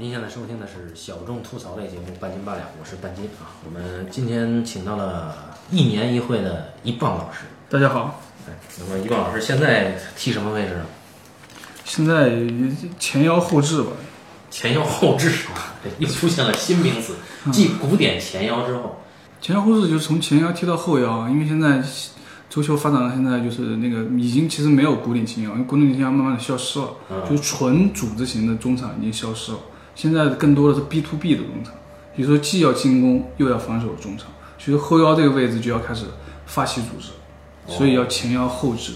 您现在收听的是小众吐槽类节目《半斤八两》，我是半斤啊。我们今天请到了一年一会的一棒老师。大家好，哎，那么一棒老师现在踢什么位置呢？现在前腰后置吧，前腰后置啊，这 又出现了新名词，继古典前腰之后，前腰后置就是从前腰踢到后腰，因为现在足球发展到现在就是那个已经其实没有古典前腰，因为古典前腰慢慢的消失了，嗯就是纯组织型的中场已经消失了，现在更多的是 B to B 的中场，比如说既要进攻又要防守的中场，所以后腰这个位置就要开始发起组织，所以要前腰后置。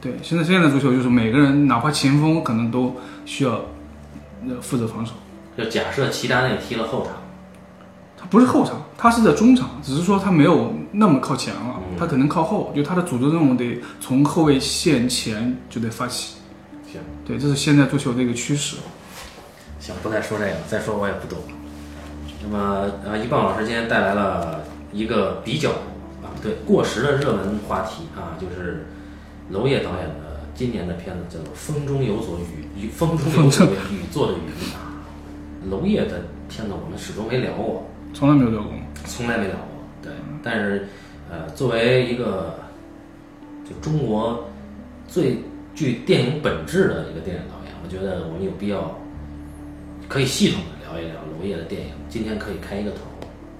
对，现在现在的足球就是每个人哪怕前锋可能都需要呃负责防守。就假设齐达内踢了后场，他不是后场，他是在中场，只是说他没有那么靠前了，嗯他可能靠后，就他的组织任务得从后卫线前就得发起。对，这是现在足球的一个趋势。行，不再说这个，再说我也不懂。那么呃，一棒老师今天带来了一个比较啊，对过时的热门话题啊，就是娄烨导演的今年的片子叫做《风中有所雨》，雨风中有所雨做的雨啊。娄烨的片子我们始终没聊过，从来没有聊过。从来没聊过。对，但是呃，作为一个就中国最具电影本质的一个电影导演，我觉得我们有必要可以系统的聊一聊娄烨的电影。今天可以开一个头。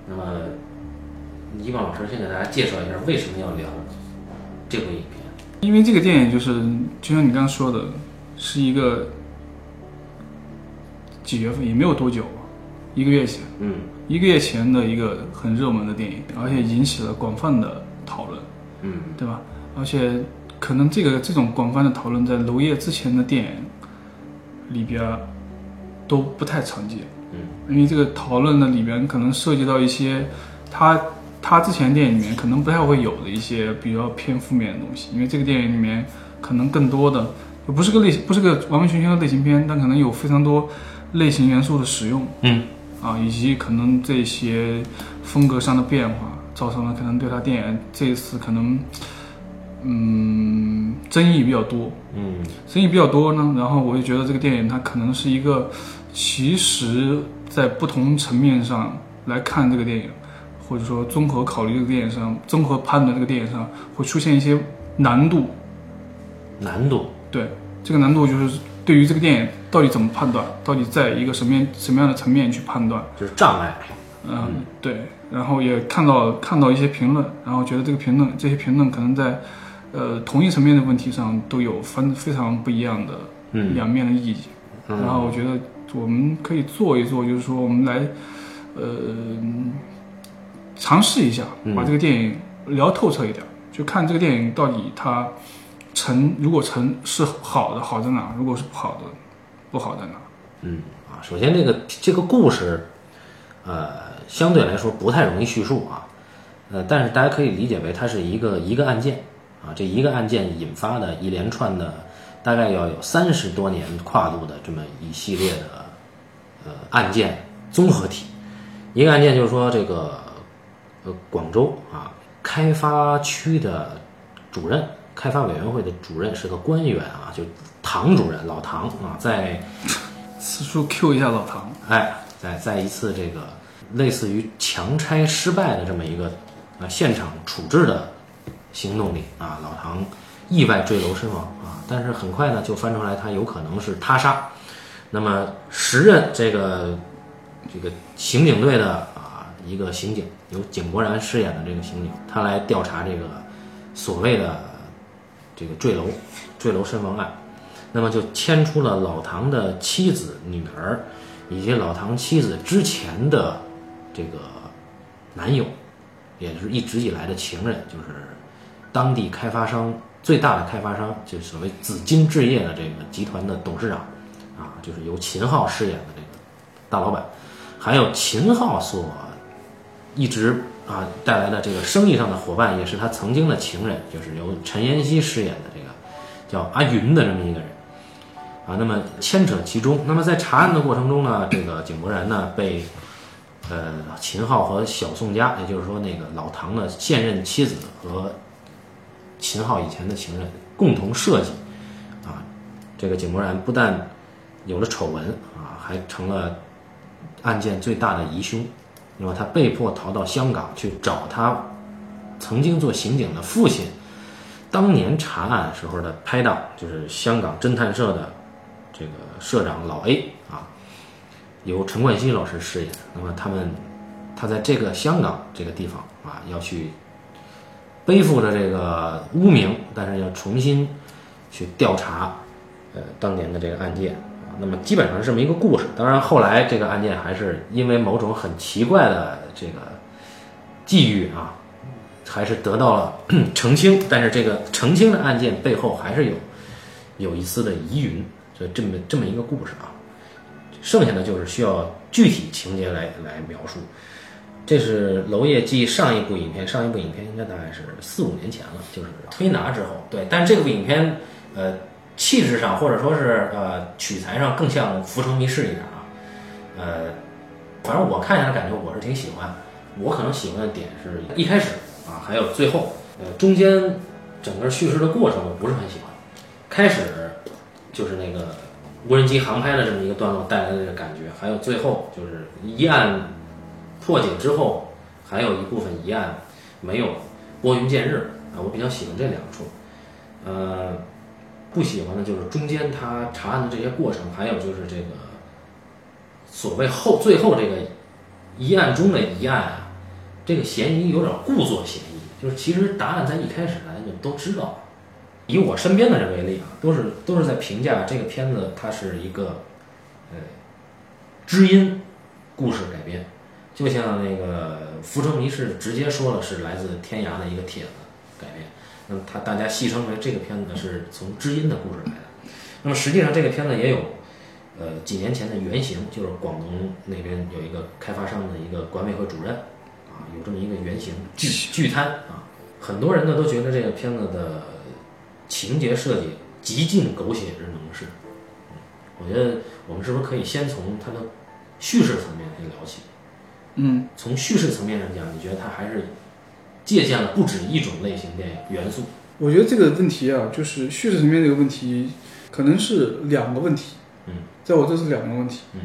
那么，一棒老师先给大家介绍一下为什么要聊这部影片。因为这个电影就是，就像你刚刚说的，是一个几月份也没有多久，一个月前，嗯一个月前的一个很热门的电影，而且引起了广泛的讨论。嗯对吧？而且可能这个这种广泛的讨论在娄烨之前的电影里边儿都不太常见，嗯，因为这个讨论的里边可能涉及到一些他他之前电影里面可能不太会有的一些比较偏负面的东西，因为这个电影里面可能更多的不是个类型，不是个完完全全的类型片，但可能有非常多类型元素的使用，嗯。啊，以及可能这些风格上的变化，造成了可能对他电影这一次可能，嗯，争议比较多，嗯。争议比较多呢，然后我就觉得这个电影它可能是一个，其实在不同层面上来看这个电影，或者说综合考虑这个电影上，综合判断这个电影上会出现一些难度，难度。对，这个难度就是对于这个电影到底怎么判断，到底在一个什么样什么样的层面去判断。就是障碍。嗯，对，然后也看到看到一些评论，然后觉得这个评论这些评论可能在呃同一层面的问题上都有分非常不一样的嗯两面的意见，嗯然后我觉得我们可以做一做，就是说我们来呃尝试一下嗯把这个电影聊透彻一点，就看这个电影到底它成如果成是好的好在哪，如果是不好的不好在哪。嗯啊，首先这个这个故事，呃，相对来说不太容易叙述啊，呃，但是大家可以理解为它是一个一个案件啊，这一个案件引发的一连串的，大概要有三十多年跨度的这么一系列的呃案件综合体。一个案件就是说这个呃广州啊开发区的主任，开发委员会的主任是个官员啊，就唐主任老唐啊，在 此处 Q 一下老唐，哎，在在一次这个类似于强拆失败的这么一个呃现场处置的行动里啊，老唐意外坠楼身亡啊，但是很快呢就翻出来他有可能是他杀。那么时任这个这个刑警队的啊一个刑警，由井柏然饰演的这个刑警，他来调查这个所谓的这个坠楼坠楼身亡案。那么就牵出了老唐的妻子、女儿，以及老唐妻子之前的这个男友，也就是一直以来的情人，就是当地开发商最大的开发商，就是所谓紫金置业的这个集团的董事长，啊，就是由秦昊饰演的这个大老板，还有秦昊所一直啊带来的这个生意上的伙伴，也是他曾经的情人，就是由陈妍希饰演的这个叫阿云的这么一个人。啊，那么牵扯其中。那么在查案的过程中呢，这个井柏然呢被呃秦昊和小宋佳，也就是说那个老唐的现任妻子和秦昊以前的情人共同设计啊，这个井柏然不但有了丑闻啊，还成了案件最大的疑凶。那么他被迫逃到香港去找他曾经做刑警的父亲，当年查案时候的拍档，就是香港侦探社的这个社长老 A 啊，由陈冠希老师饰演。那么他们，他在这个香港这个地方啊，要去背负着这个污名，但是要重新去调查呃当年的这个案件啊。那么基本上是这么一个故事。当然后来这个案件还是因为某种很奇怪的这个际遇啊，还是得到了 澄清。但是这个澄清的案件背后还是有有一丝的疑云，就这么这么一个故事啊。剩下的就是需要具体情节来来描述。这是娄烨继上一部影片，上一部影片应该大概是四五年前了，就是推拿之后。对，但这部影片，呃，气质上或者说是呃取材上更像《浮城谜事》一点啊。呃，反正我看下来感觉我是挺喜欢。我可能喜欢的点是一开始啊，还有最后，呃，中间整个叙事的过程我不是很喜欢。开始就是那个无人机航拍的这么一个段落带来的感觉，还有最后就是一按破解之后，还有一部分疑案没有拨云见日啊，我比较喜欢这两处。呃，不喜欢的就是中间他查案的这些过程，还有就是这个所谓后最后这个疑案中的疑案啊，这个嫌疑有点故作嫌疑，就是其实答案在一开始大家就都知道。以我身边的人为例啊，都是都是在评价这个片子，它是一个呃知音故事改编。就像那个《浮城谜事》直接说了是来自天涯的一个帖子改编，那么他大家戏称为这个片子是从知音的故事来的。那么实际上这个片子也有，呃几年前的原型，就是广东那边有一个开发商的一个管委会主任啊，有这么一个原型巨巨贪啊，很多人呢都觉得这个片子的情节设计极尽狗血之能事。嗯我觉得我们是不是可以先从它的叙事层面来聊起？嗯，从叙事层面上讲，你觉得它还是借鉴了不止一种类型电影元素？我觉得这个问题啊，就是叙事层面这个问题，可能是两个问题。嗯，在我这是两个问题。嗯，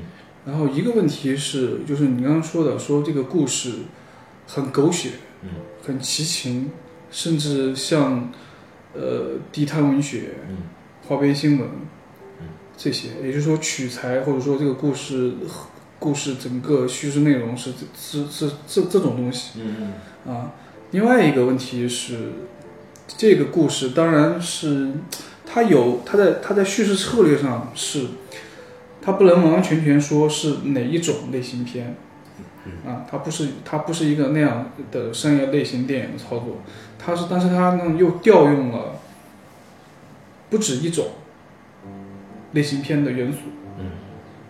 然后一个问题是，就是你刚刚说的，说这个故事很狗血，嗯，很奇情，甚至像呃地摊文学、嗯花边新闻，嗯，这些，也就是说取材或者说这个故事故事整个叙事内容是是是这这种东西。嗯啊，另外一个问题是，这个故事当然是它有它在它在叙事策略上是，它不能完完全全说是哪一种类型片，啊，它不是它不是一个那样的商业类型电影的操作，它是但是它呢又调用了不止一种类型片的元素，嗯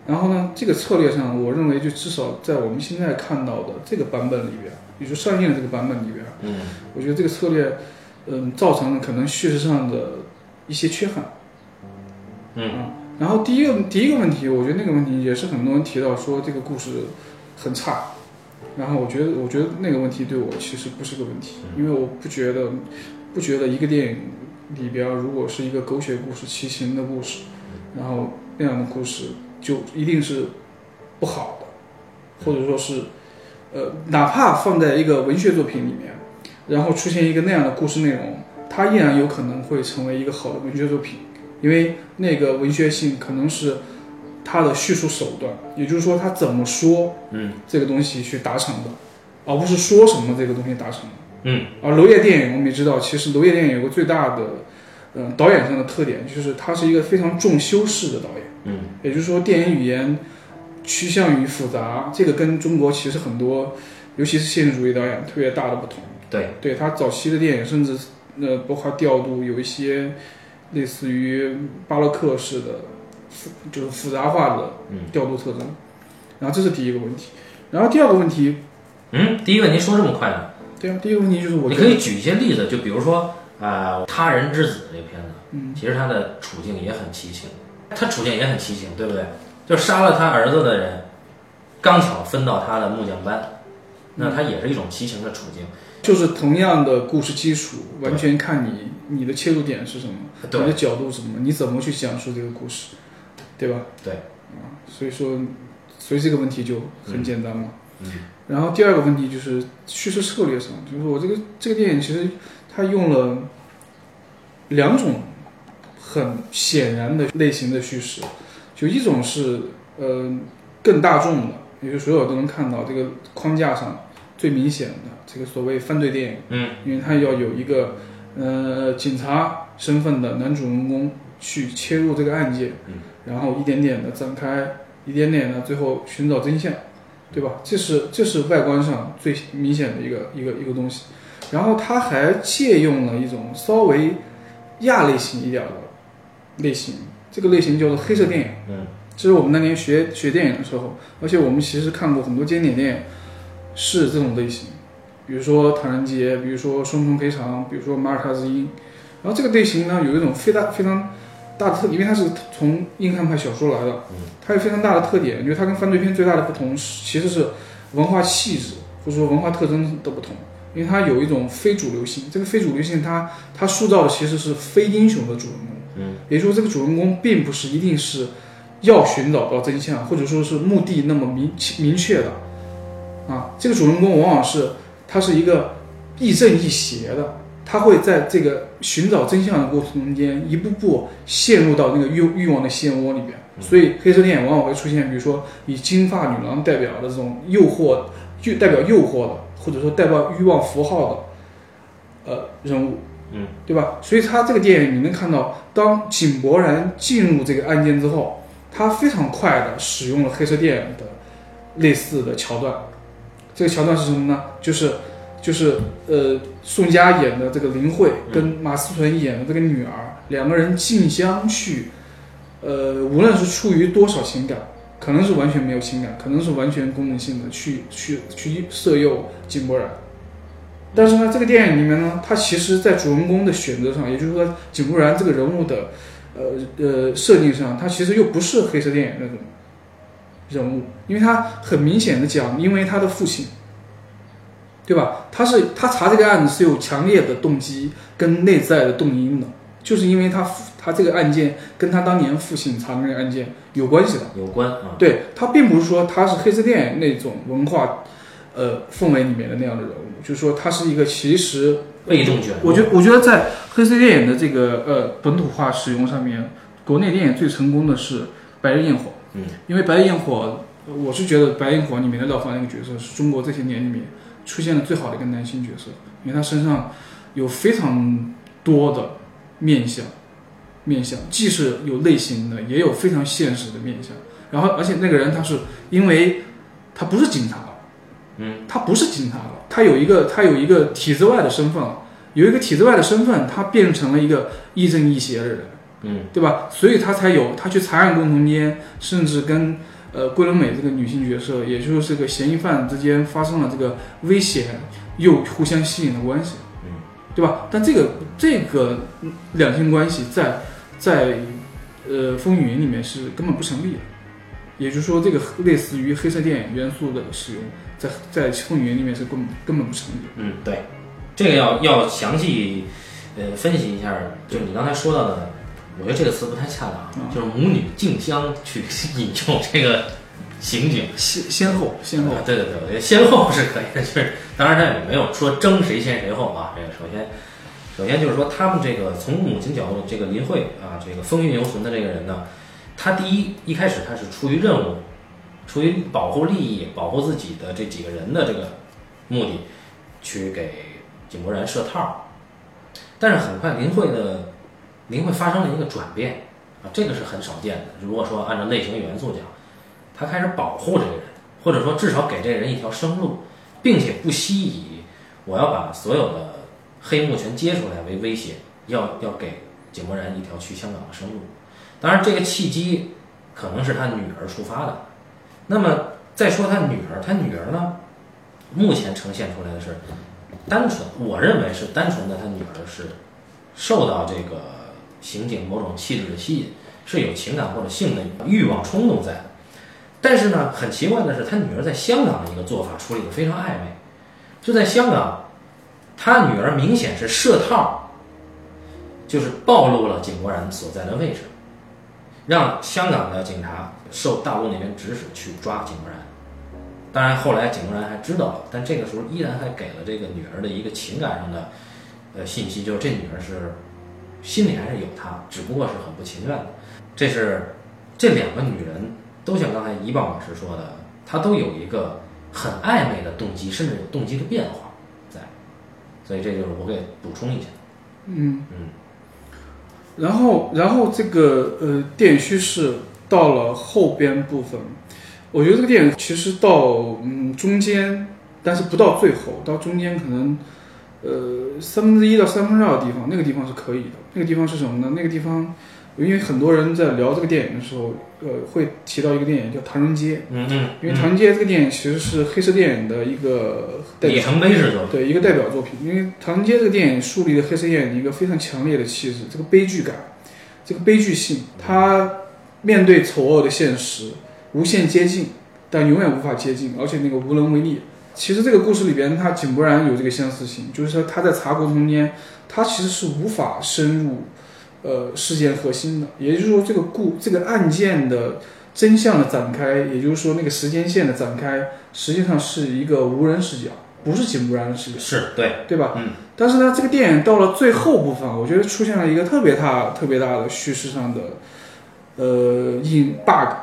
然后呢，这个策略上，我认为就至少在我们现在看到的这个版本里边，也就上映的这个版本里边，嗯我觉得这个策略，嗯，造成了可能叙事上的一些缺憾。嗯。啊，然后第一个第一个问题，我觉得那个问题也是很多人提到说这个故事很差，然后我觉得我觉得那个问题对我其实不是个问题，因为我不觉得不觉得一个电影里边如果是一个狗血故事、奇情的故事，然后那样的故事就一定是不好的，或者说是呃，哪怕放在一个文学作品里面，然后出现一个那样的故事内容，它依然有可能会成为一个好的文学作品。因为那个文学性可能是它的叙述手段，也就是说，它怎么说嗯这个东西去达成的，而不是说什么这个东西达成的。嗯而娄烨电影我们也知道，其实娄烨电影有个最大的，嗯、导演上的特点，就是他是一个非常重修饰的导演。嗯也就是说，电影语言趋向于复杂，这个跟中国其实很多，尤其是现实主义导演特别大的不同。对，对他早期的电影，甚至呃，包括调度有一些类似于巴洛克式的复，就是复杂化的嗯调度特征。然后这是第一个问题。然后第二个问题，嗯，第一个您说这么快呢？对啊，第一个问题就是我你，可以举一些例子，就比如说啊，呃他人之子》这个片子，嗯，其实他的处境也很奇情，他处境也很奇情，对不对？就杀了他儿子的人，刚巧分到他的木匠班，那他也是一种奇情的处境。就是同样的故事基础，完全看你你的切入点是什么，你的角度是什么，你怎么去讲述这个故事，对吧？对，啊，所以说，所以这个问题就很简单嘛。嗯然后第二个问题就是叙事策略上，就是我这个这个电影其实它用了两种很显然的类型的叙事，就一种是呃更大众的，也就是所有都能看到这个框架上最明显的这个所谓犯罪电影，嗯因为它要有一个呃警察身份的男主人公去切入这个案件，嗯然后一点点的展开，一点点的最后寻找真相，对吧？这是这是外观上最明显的一个一个一个东西。然后它还借用了一种稍微亚类型一点的类型，这个类型叫做黑色电影。嗯这是我们那年学学电影的时候，而且我们其实看过很多经典电影是这种类型，比如说《唐人街》，比如说《双重赔偿》，比如说《马尔他之音》。然后这个类型呢，有一种非常非常大的特，因为它是从硬汉派小说来的，它有非常大的特点，因为它跟犯罪片最大的不同是其实是文化气质或者说文化特征的不同。因为它有一种非主流性，这个非主流性它它塑造的其实是非英雄的主人公，嗯，也就是说这个主人公并不是一定是要寻找到真相，或者说是目的那么明明确的，啊，这个主人公往往是他是一个亦正亦邪的，他会在这个寻找真相的过程中间一步步陷入到那个欲欲望的漩涡里边，所以黑色电影往往会出现，比如说以金发女郎代表的这种诱惑，就代表诱惑的，或者说代表欲望符号的，呃人物，嗯，对吧？所以他这个电影你能看到，当井柏然进入这个案件之后，他非常快的使用了黑色电影的类似的桥段。这个桥段是什么呢？就是就是呃，宋佳演的这个林慧跟马思纯演的这个女儿两个人竞相去，呃，无论是出于多少情感，可能是完全没有情感，可能是完全功能性的去去去色诱井柏然。但是呢，这个电影里面呢，他其实在主人公的选择上，也就是说井柏然这个人物的，呃呃设定上，他其实又不是黑色电影那种人物，因为他很明显的讲，因为他的父亲，对吧？他是他查这个案子是有强烈的动机跟内在的动因的，就是因为他父他这个案件跟他当年父亲查的那个案件有关系的。有关啊，对他并不是说他是黑色电影那种文化，呃氛围里面的那样的人物，就是说他是一个其实被动卷入，我觉我觉得在黑色电影的这个呃本土化使用上面，国内电影最成功的是《白日焰火》。嗯，因为《白日焰火》，呃我是觉得《白日焰火》里面的廖凡那个角色是中国这些年里面出现的最好的一个男性角色，因为他身上有非常多的面相，面相既是有类型的，也有非常现实的面相。然后，而且那个人他是因为他不是警察，嗯，他不是警察了，他有一个他有一个体制外的身份，有一个体制外的身份，他变成了一个亦正亦邪的人。嗯，对吧？所以他才有他去查案过程中间，甚至跟呃桂纶镁这个女性角色，也就是这个嫌疑犯之间发生了这个危险又互相吸引的关系，嗯，对吧？但这个这个两性关系在在呃风雨云里面是根本不成立的，也就是说，这个类似于黑色电影元素的使用，在在风雨云里面是根本根本不成立。嗯，对，这个要要详细呃分析一下，就是你刚才说到的，我觉得这个词不太恰当，嗯就是母女竞相去引诱这个刑警。先先后先后啊，对对对，我觉得先后是可以的，就是当然他也没有说争谁先谁后啊。这个首先，首先就是说他们这个从母亲角度，这个林慧啊，这个风韵犹存的这个人呢，他第一一开始他是出于任务，出于保护利益、保护自己的这几个人的这个目的，去给井柏然设套。但是很快林慧的林慧发生了一个转变啊，这个是很少见的。如果说按照类型元素讲，他开始保护这个人。或者说至少给这个人一条生路，并且不惜以我要把所有的黑幕全揭出来为威胁，要要给井柏然一条去香港的生路。当然，这个契机可能是他女儿触发的。那么再说他女儿，他女儿呢，目前呈现出来的是单纯，我认为是单纯的，他女儿是受到这个刑警某种气质的吸引，是有情感或者性的欲望冲动在。但是呢，很奇怪的是，他女儿在香港的一个做法处理的非常暧昧。就在香港，他女儿明显是设套，就是暴露了井柏然所在的位置。让香港的警察受大陆那边指使去抓井柏然。当然后来井柏然还知道了，但这个时候依然还给了这个女儿的一个情感上的呃信息，就是这女儿是心里还是有他，只不过是很不情愿的。这是这两个女人都像刚才一棒老师说的，她都有一个很暧昧的动机，甚至有动机的变化在，所以这就是我给补充一下。嗯嗯，然后然后这个呃电影叙事到了后边部分，我觉得这个电影其实到嗯中间，但是不到最后，到中间可能呃三分之一到三分之二的地方，那个地方是可以的。那个地方是什么呢？那个地方，因为很多人在聊这个电影的时候，呃会提到一个电影叫《唐人街》，嗯嗯，因为《唐人街》这个电影其实是黑色电影的一个代表。里程碑式作品。对一个代表作品，因为《唐人街》这个电影树立了黑色电影一个非常强烈的气质，这个悲剧感，这个悲剧性，它面对丑恶的现实无限接近，但永远无法接近，而且那个无能为力。其实这个故事里边，它井柏然有这个相似性，就是说他在查过程中间，他其实是无法深入呃事件核心的，也就是说这个故这个案件的真相的展开，也就是说那个时间线的展开，实际上是一个无人视角，不是井柏然的视角。是对，对吧？嗯。但是呢，这个电影到了最后部分，我觉得出现了一个特别大、特别大的叙事上的呃隐 bug。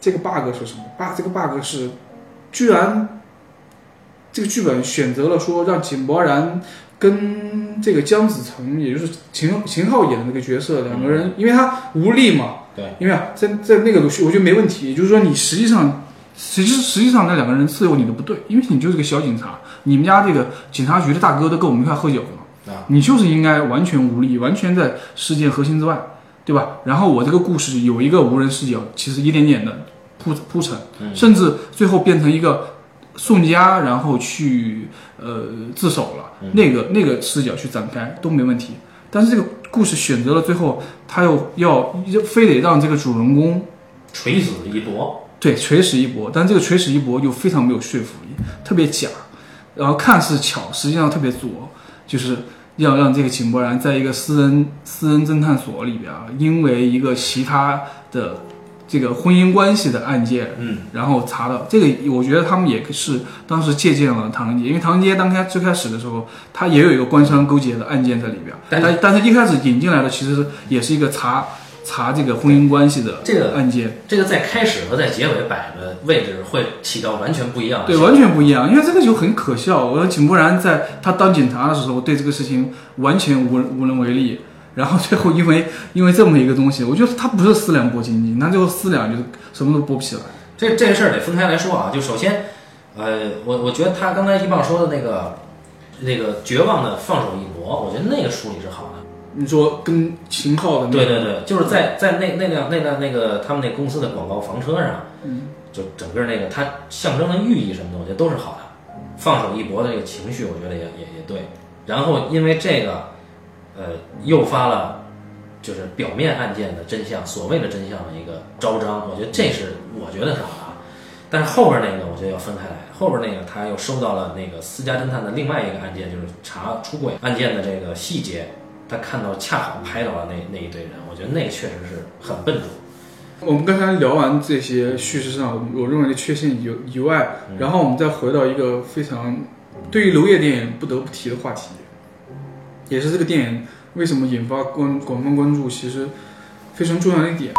这个 bug 是什么？bug 这个 bug 是，居然这个剧本选择了说让井柏然跟这个姜子成，也就是秦秦昊演的那个角色，两个人，因为他无力嘛，对，因为啊，在在那个我觉得没问题，也就是说你实际上。实际实际上，那两个人伺候你的不对，因为你就是个小警察，你们家这个警察局的大哥都跟我们一块喝酒了，啊，你就是应该完全无力，完全在事件核心之外，对吧？然后我这个故事有一个无人视角，其实一点点的铺铺陈，甚至最后变成一个宋家，然后去呃自首了，那个那个视角去展开都没问题。但是这个故事选择了最后，他又要非得让这个主人公垂死一搏。对，垂死一搏，但这个垂死一搏又非常没有说服力，特别假，然后看似巧，实际上特别拙，就是要让这个井柏然在一个私人私人侦探所里边，因为一个其他的这个婚姻关系的案件，嗯，然后查到这个，我觉得他们也是当时借鉴了唐人街，因为唐人街当开最开始的时候，它也有一个官商勾结的案件在里边，但但但是一开始引进来的其实也是一个查。查这个婚姻关系的这个案件，这个在开始和在结尾摆的位置会起到完全不一样的。对，完全不一样，因为这个就很可笑。我说井柏然在他当警察的时候，对这个事情完全无无能为力，然后最后因为 因为这么一个东西，我觉得他不是四两拨千斤，他最后四两就是什么都拨不起来。这这个事儿得分开来说啊，就首先，呃，我我觉得他刚才一棒说的那个那个绝望的放手一搏，我觉得那个处理是好的。你说跟秦昊的那对对对，就是在在那那辆那辆那个他们那公司的广告房车上，嗯，就整个那个它象征的寓意什么的，我觉得都是好的。放手一搏的这个情绪，我觉得也也也对。然后因为这个，呃，诱发了就是表面案件的真相，所谓的真相的一个昭彰，我觉得这是我觉得是好的。啊。但是后边那个我觉得要分开来，后边那个他又收到了那个私家侦探的另外一个案件，就是查出轨案件的这个细节。他看到恰好拍到了那那一堆人，我觉得那确实是很笨拙。我们刚才聊完这些叙事上我认为的缺陷以以外，然后我们再回到一个非常对于娄烨电影不得不提的话题，也是这个电影为什么引发关广泛关注，其实非常重要的一点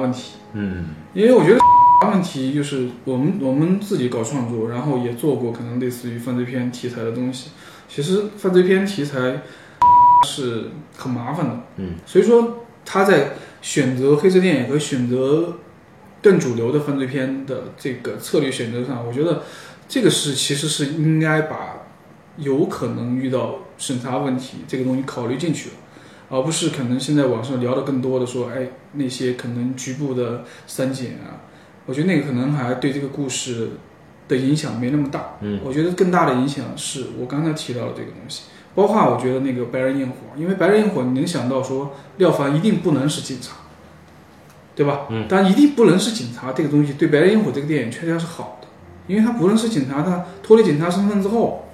问题。嗯，因为我觉得 问题就是我们我们自己搞创作，然后也做过可能类似于犯罪片题材的东西。其实犯罪片题材。是很麻烦的，嗯，所以说他在选择黑色电影和选择更主流的犯罪片的这个策略选择上，我觉得这个是其实是应该把有可能遇到审查问题这个东西考虑进去了，而不是可能现在网上聊的更多的说，哎，那些可能局部的删减啊，我觉得那个可能还对这个故事的影响没那么大，嗯，我觉得更大的影响是我刚才提到的这个东西。包括我觉得那个白人焰火，因为白人焰火，你能想到说廖凡一定不能是警察，对吧？嗯。但一定不能是警察这个东西，对白人焰火这个电影确实是好的，因为他不能是警察，他脱离警察身份之后，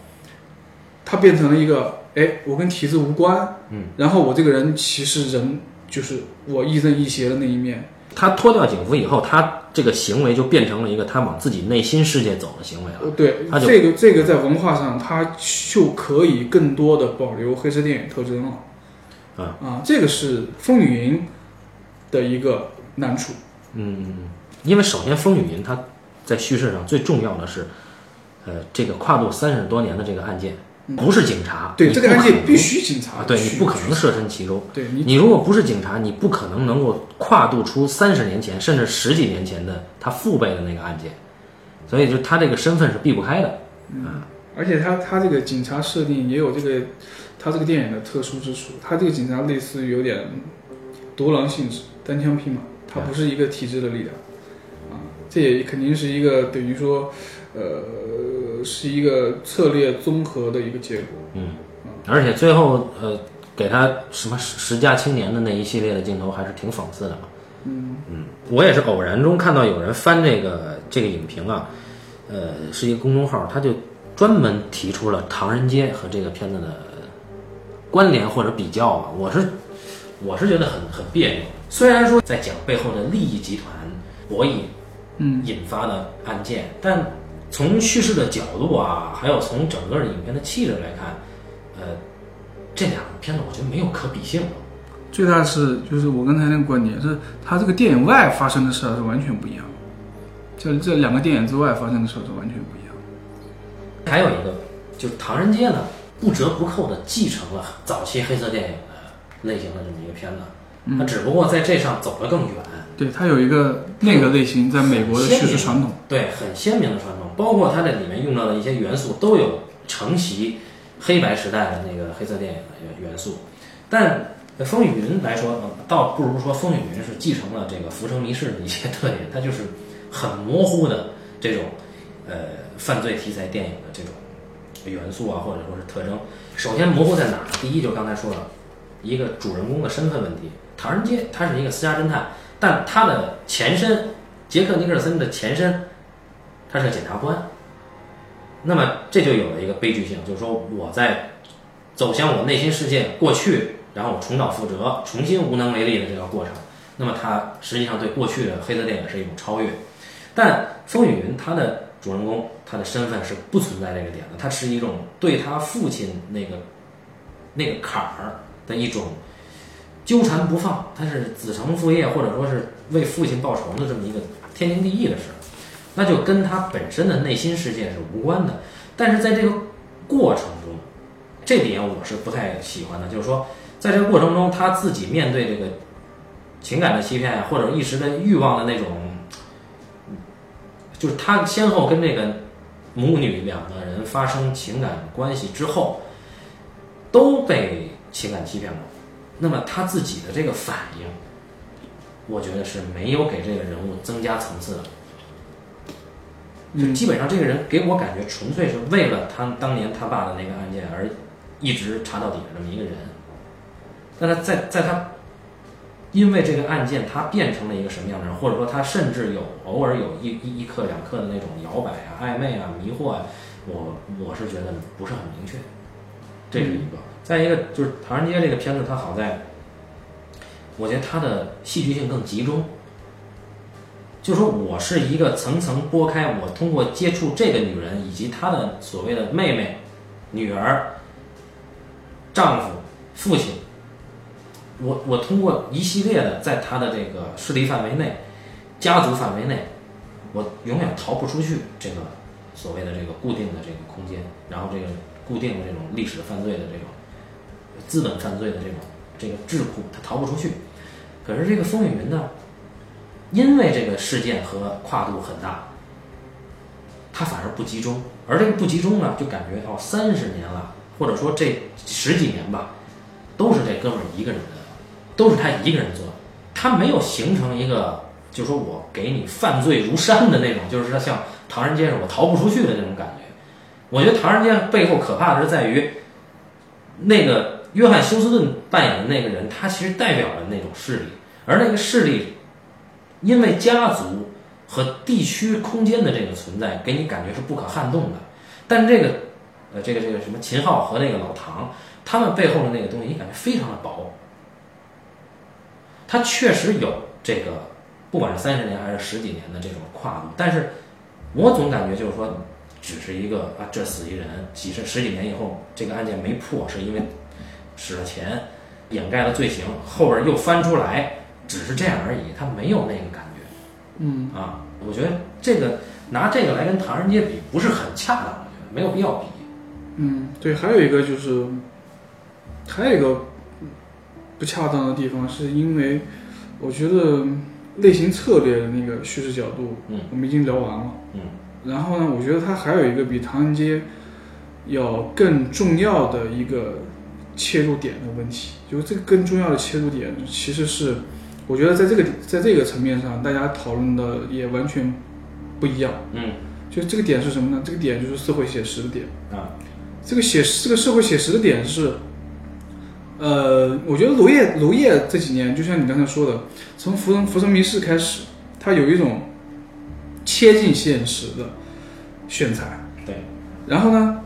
他变成了一个，哎，我跟体制无关，嗯。然后我这个人其实人就是我亦正亦邪的那一面，他脱掉警服以后，他这个行为就变成了一个他往自己内心世界走的行为了。呃，对，他就这个这个在文化上，他就可以更多的保留黑色电影特征了。啊啊，这个是《风雨云》的一个难处。嗯，因为首先《风雨云》它在叙事上最重要的是，呃，这个跨度三十多年的这个案件，不是警察，对这个案件必须警察啊，对你不可能设身其中。对你你如果不是警察，你不可能能够跨度出三十年前甚至十几年前的他父辈的那个案件，所以就他这个身份是避不开的。而且他他这个警察设定也有这个他这个电影的特殊之处，他这个警察类似于有点独狼性质，单枪匹马，他不是一个体制的力量啊，这也肯定是一个等于说呃是一个策略综合的一个结果。嗯而且最后呃，给他什么十十佳青年的那一系列的镜头还是挺讽刺的嘛。嗯嗯，我也是偶然中看到有人翻这个这个影评啊，呃，是一个公众号，他就专门提出了《唐人街》和这个片子的关联或者比较啊。我是我是觉得很很别扭，虽然说在讲背后的利益集团博弈嗯引发的案件，但从叙事的角度啊，还有从整个影片的气质来看，呃，这两个片子我觉得没有可比性了。最大是就是我刚才那个观点是，它这个电影外发生的事儿是完全不一样的，就这两个电影之外发生的事儿是完全不一样。还有一个就是《唐人街》呢，不折不扣的继承了早期黑色电影的类型的这么一个片子，它只不过在这上走得更远，对，它有一个那个类型在美国的叙事传统。对，很鲜明的传统，包括它在里面用到的一些元素都有承袭黑白时代的那个黑色电影的元元素，但。《风雨云》来说，呃倒不如说《风雨云》是继承了这个《浮城谜事》的一些特点，它就是很模糊的这种呃犯罪题材电影的这种元素啊，或者说是特征。首先模糊在哪儿？第一，就刚才说了，一个主人公的身份问题。唐人街他是一个私家侦探，但他的前身杰克尼克尔森的前身，他是个检察官。那么这就有了一个悲剧性，就是说我在走向我内心世界过去，然后我重蹈覆辙，重新无能为力的这个过程。那么他实际上对过去的黑色电影是一种超越。但《风雨云》它的主人公他的身份是不存在这个点的，他是一种对他父亲那个那个坎儿的一种纠缠不放，他是子承父业或者说是为父亲报仇的这么一个天经地义的事儿，那就跟他本身的内心世界是无关的。但是在这个过程中，这点我是不太喜欢的，就是说在这个过程中他自己面对这个情感的欺骗，或者一时的欲望的那种。就是他先后跟这个母女两个人发生情感关系之后，都被情感欺骗过。那么他自己的这个反应，我觉得是没有给这个人物增加层次的。就基本上这个人给我感觉纯粹是为了他当年他爸的那个案件而一直查到底的这么一个人。但他在在他因为这个案件，他变成了一个什么样的人，或者说他甚至有偶尔有一一一刻两刻的那种摇摆啊、暧昧啊、迷惑啊，我我是觉得不是很明确，这是一个。再一个就是《唐人街》这个片子，它好在，我觉得它的戏剧性更集中。就说我是一个层层剥开，我通过接触这个女人以及她的所谓的妹妹、女儿、丈夫、父亲。我我通过一系列的，在他的这个势力范围内、家族范围内，我永远逃不出去这个所谓的这个固定的这个空间，然后这个固定的这种历史犯罪的这种资本犯罪的这种这个智库，他逃不出去。可是这个风雨云呢，因为这个事件和跨度很大，他反而不集中，而这个不集中呢，就感觉哦，三十年了，或者说这十几年吧，都是这哥们儿一个人的。都是他一个人做的，他没有形成一个，就是说我给你犯罪如山的那种，就是说像唐人街上我逃不出去的那种感觉。我觉得唐人街背后可怕的是在于，那个约翰休斯顿扮演的那个人，他其实代表了那种势力，而那个势力因为家族和地区空间的这个存在，给你感觉是不可撼动的。但这个，呃，这个这个什么秦昊和那个老唐，他们背后的那个东西，你感觉非常的薄。他确实有这个不管是三十年还是十几年的这种跨度，但是我总感觉就是说，只是一个啊，这死一人，几十十几年以后这个案件没破，是因为使了钱掩盖了罪行，后边又翻出来，只是这样而已，他没有那个感觉。嗯啊，我觉得这个拿这个来跟唐人街比不是很恰当，我觉得没有必要比。嗯，对，还有一个就是，还有一个不恰当的地方，是因为我觉得类型策略的那个叙事角度，嗯我们已经聊完了。嗯然后呢，我觉得它还有一个比唐人街要更重要的一个切入点的问题，就是这个更重要的切入点其实是，我觉得在这个在这个层面上，大家讨论的也完全不一样。嗯就这个点是什么呢？这个点就是社会写实的点。啊这个写实，这个社会写实的点是，呃，我觉得娄烨娄烨这几年，就像你刚才说的，从《浮生浮生迷事》开始，他有一种切近现实的选材，对，然后呢，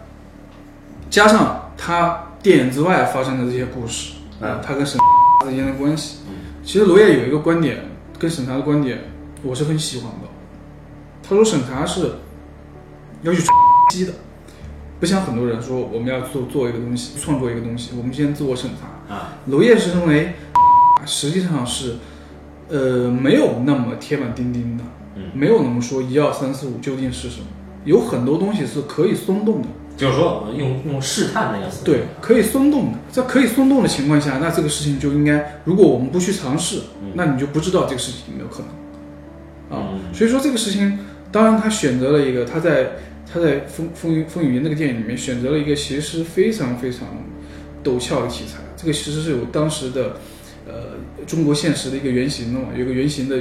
加上他电影之外发生的这些故事，啊、他跟审查之间的关系，其实娄烨有一个观点，跟审查的观点，我是很喜欢的。他说审查是要去 击的。不像很多人说我们要做做一个东西，创作一个东西，我们先自我审查。啊娄烨是认为，实际上是，呃，没有那么铁板钉钉的，嗯没有那么说一二三四五究竟是什么，有很多东西是可以松动的，就是说用用试探这个词，对，可以松动的。在可以松动的情况下，那这个事情就应该，如果我们不去尝试，那你就不知道这个事情有没有可能啊。嗯所以说这个事情，当然他选择了一个他在他在《风风云风雨云》那个电影里面选择了一个其实非常非常陡峭的题材，这个其实是有当时的呃中国现实的一个原型的嘛，有一个原型的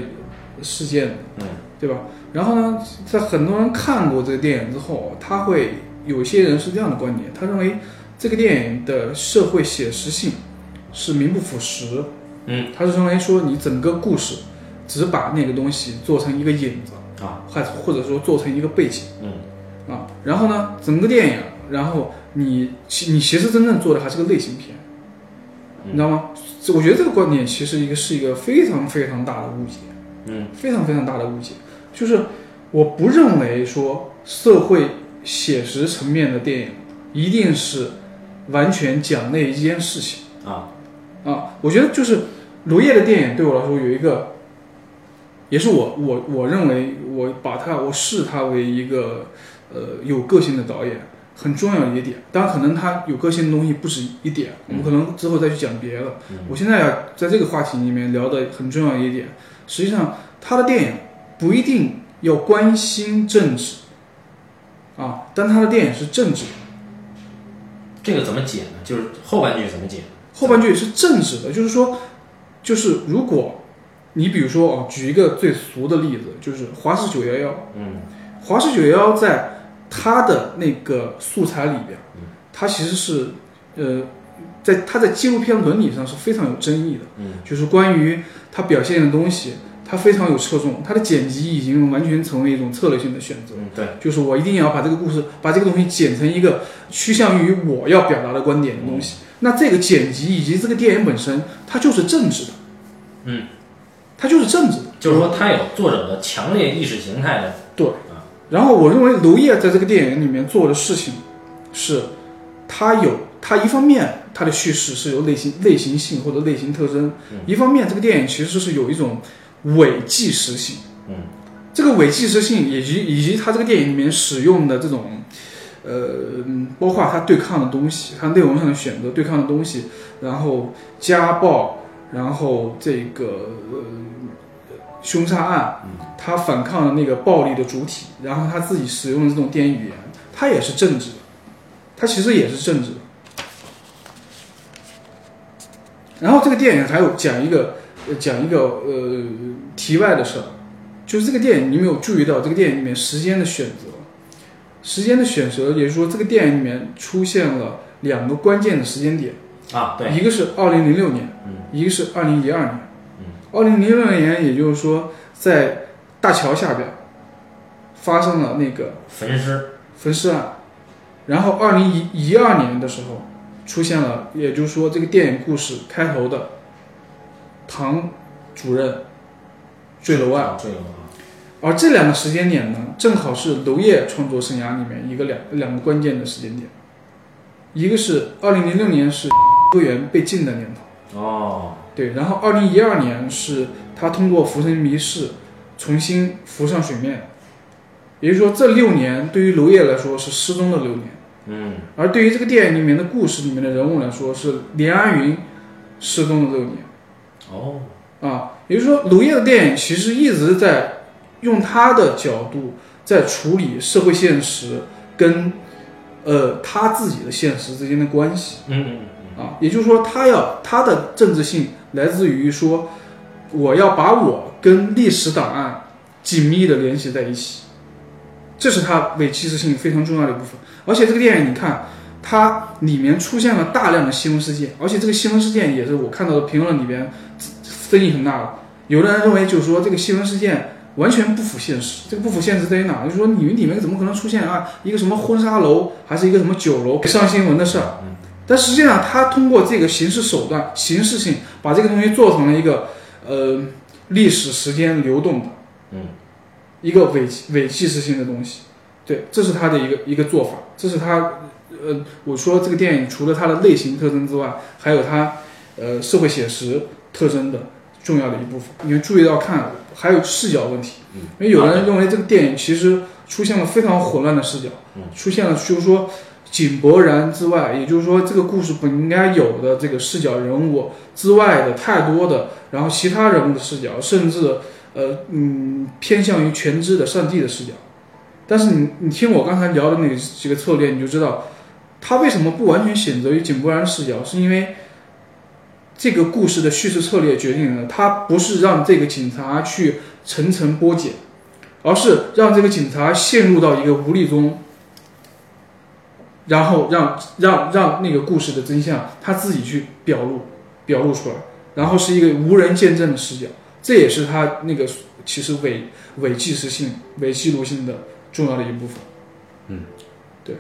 事件，嗯对吧？然后呢，在很多人看过这个电影之后，他会有些人是这样的观点，他认为这个电影的社会写实性是名不副实，嗯。他是认为说你整个故事只把那个东西做成一个影子，啊。或或者说做成一个背景嗯。啊，然后呢，整个电影，然后你其你其实真正做的还是个类型片，你知道吗？这我觉得这个观点其实一个是一个非常非常大的误解。嗯。非常非常大的误解，就是我不认为说社会写实层面的电影一定是完全讲那一件事情啊啊。我觉得就是娄烨的电影对我来说有一个，也是我我我认为我把他我视他为一个呃有个性的导演。很重要的一点，当然可能他有个性的东西不止一点，我们可能之后再去讲别的。我现在要在这个话题里面聊的很重要的一点，实际上他的电影不一定要关心政治，啊，但他的电影是政治，这个怎么解呢？就是后半句怎么解？后半句是政治的，就是说，就是如果你比如说啊，举一个最俗的例子，就是华氏九幺幺，嗯。华氏九幺幺在它的那个素材里边，它其实是呃，在它在纪录片伦理上是非常有争议的，嗯。就是关于它表现的东西，它非常有侧重，它的剪辑已经完全成为一种策略性的选择，嗯对。就是我一定要把这个故事，把这个东西剪成一个趋向于我要表达的观点的东西。那这个剪辑以及这个电影本身，它就是政治的，嗯，它就是政治的。就是说它有作者的强烈意识形态的。对。啊，然后我认为娄烨在这个电影里面做的事情是，他有他一方面他的叙事是有类型类型性或者类型特征，一方面这个电影其实是有一种伪纪实性。嗯这个伪纪实性以及以及他这个电影里面使用的这种，呃，嗯包括他对抗的东西，他内容上的选择对抗的东西，然后家暴，然后这个呃凶杀案，他反抗的那个暴力的主体，然后他自己使用的这种电影语言，他也是政治的，他其实也是政治的。然后这个电影还有讲一个呃讲一个呃题外的事儿，就是这个电影你有没有注意到这个电影里面时间的选择？时间的选择，也就是说这个电影里面出现了两个关键的时间点，啊对。一个是二零零六年，嗯。一个是二零一二年。嗯。二零零六年，也就是说在大桥下边发生了那个焚尸。焚尸案，然后二零一一二年的时候出现了，也就是说这个电影故事开头的唐主任坠楼案。坠楼啊，而这两个时间点呢，正好是娄烨创作生涯里面一个两两个关键的时间点，一个是二零零六年是 歌园被禁的年头，哦，对，然后二零一二年是他通过《浮生迷事》重新浮上水面，也就是说这六年对于娄烨来说是失踪的六年，嗯，而对于这个电影里面的故事里面的人物来说是连安云失踪的六年。哦，啊，也就是说，娄烨的电影其实一直在用他的角度在处理社会现实跟呃他自己的现实之间的关系嗯嗯啊，也就是说，他要他的政治性来自于说，我要把我跟历史档案紧密的联系在一起，这是他伪纪实性非常重要的一部分。而且这个电影，你看。它里面出现了大量的新闻事件，而且这个新闻事件也是我看到的评论里边争议很大了。有的人认为就是说这个新闻事件完全不符现实，这个不符现实在于哪？就是说你们里面怎么可能出现啊一个什么婚纱楼，还是一个什么酒楼上新闻的事儿？但实际上他通过这个形式手段、形式性把这个东西做成了一个呃历史时间流动的，嗯，一个伪伪纪实性的东西。对，这是他的一个一个做法，这是他。呃，我说这个电影除了它的类型特征之外，还有它呃社会写实特征的重要的一部分。你注意到看，还有视角问题，因为有人认为这个电影其实出现了非常混乱的视角，出现了就是说井柏然之外，也就是说这个故事本应该有的这个视角人物之外的太多的，然后其他人物的视角，甚至呃嗯偏向于全知的上帝的视角。但是你你听我刚才聊的那几个策略，你就知道。他为什么不完全选择于井柏然视角？是因为这个故事的叙事策略决定了，他不是让这个警察去层层剥茧，而是让这个警察陷入到一个无力中，然后让让让那个故事的真相他自己去表露表露出来，然后是一个无人见证的视角，这也是他那个其实伪伪纪实性、伪记录性的重要的一部分。嗯。对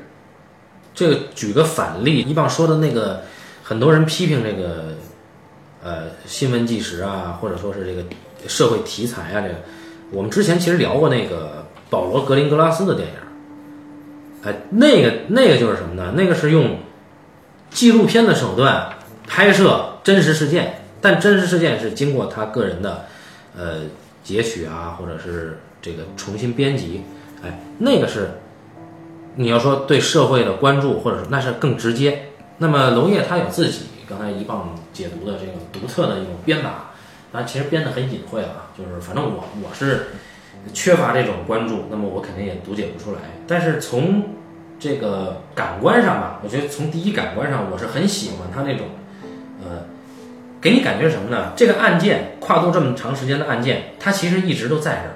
这个举个反例，一棒说的那个，很多人批评这个，呃，新闻纪实啊，或者说是这个社会题材啊，这个，我们之前其实聊过那个保罗格林格拉斯的电影，哎，那个那个就是什么呢？那个是用纪录片的手段拍摄真实事件，但真实事件是经过他个人的呃截取啊，或者是这个重新编辑，哎，那个是。你要说对社会的关注，或者说那是更直接。那么娄烨他有自己刚才一棒解读的这个独特的一种编码，但其实编得很隐晦啊。就是反正我我是缺乏这种关注，那么我肯定也读解不出来。但是从这个感官上吧，我觉得从第一感官上，我是很喜欢他那种，呃，给你感觉什么呢？这个案件跨度这么长时间的案件，它其实一直都在这儿。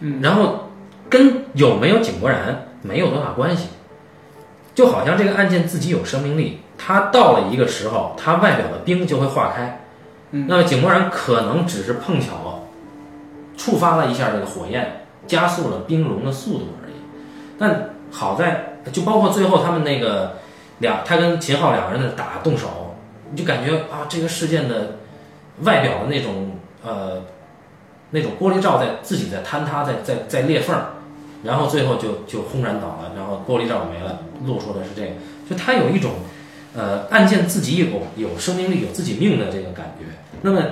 嗯，然后跟有没有井柏然。没有多大关系，就好像这个案件自己有生命力，它到了一个时候，它外表的冰就会化开。嗯，那么井柏然可能只是碰巧触发了一下这个火焰，加速了冰融的速度而已。但好在，就包括最后他们那个两，他跟秦昊两个人的打动手，你就感觉啊，这个事件的外表的那种呃那种玻璃罩在自己在坍塌，在在在裂缝。然后最后就就轰然倒了，然后玻璃罩没了。露出的是这个，就它有一种，呃，案件自己有有生命力、有自己命的这个感觉。那么，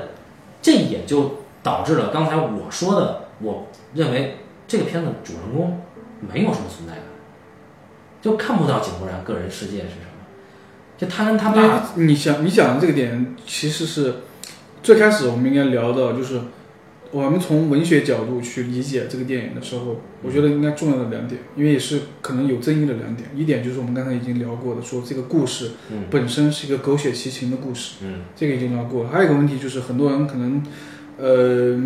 这也就导致了刚才我说的，我认为这个片子主人公没有什么存在感，就看不到井柏然个人世界是什么。就他跟他爸，你想你讲的这个点，其实是最开始我们应该聊到，就是。我们从文学角度去理解这个电影的时候，我觉得应该重要的两点，因为也是可能有争议的两点。一点就是我们刚才已经聊过的，说这个故事本身是一个狗血奇情的故事，嗯，这个已经聊过了。还有一个问题就是，很多人可能，呃，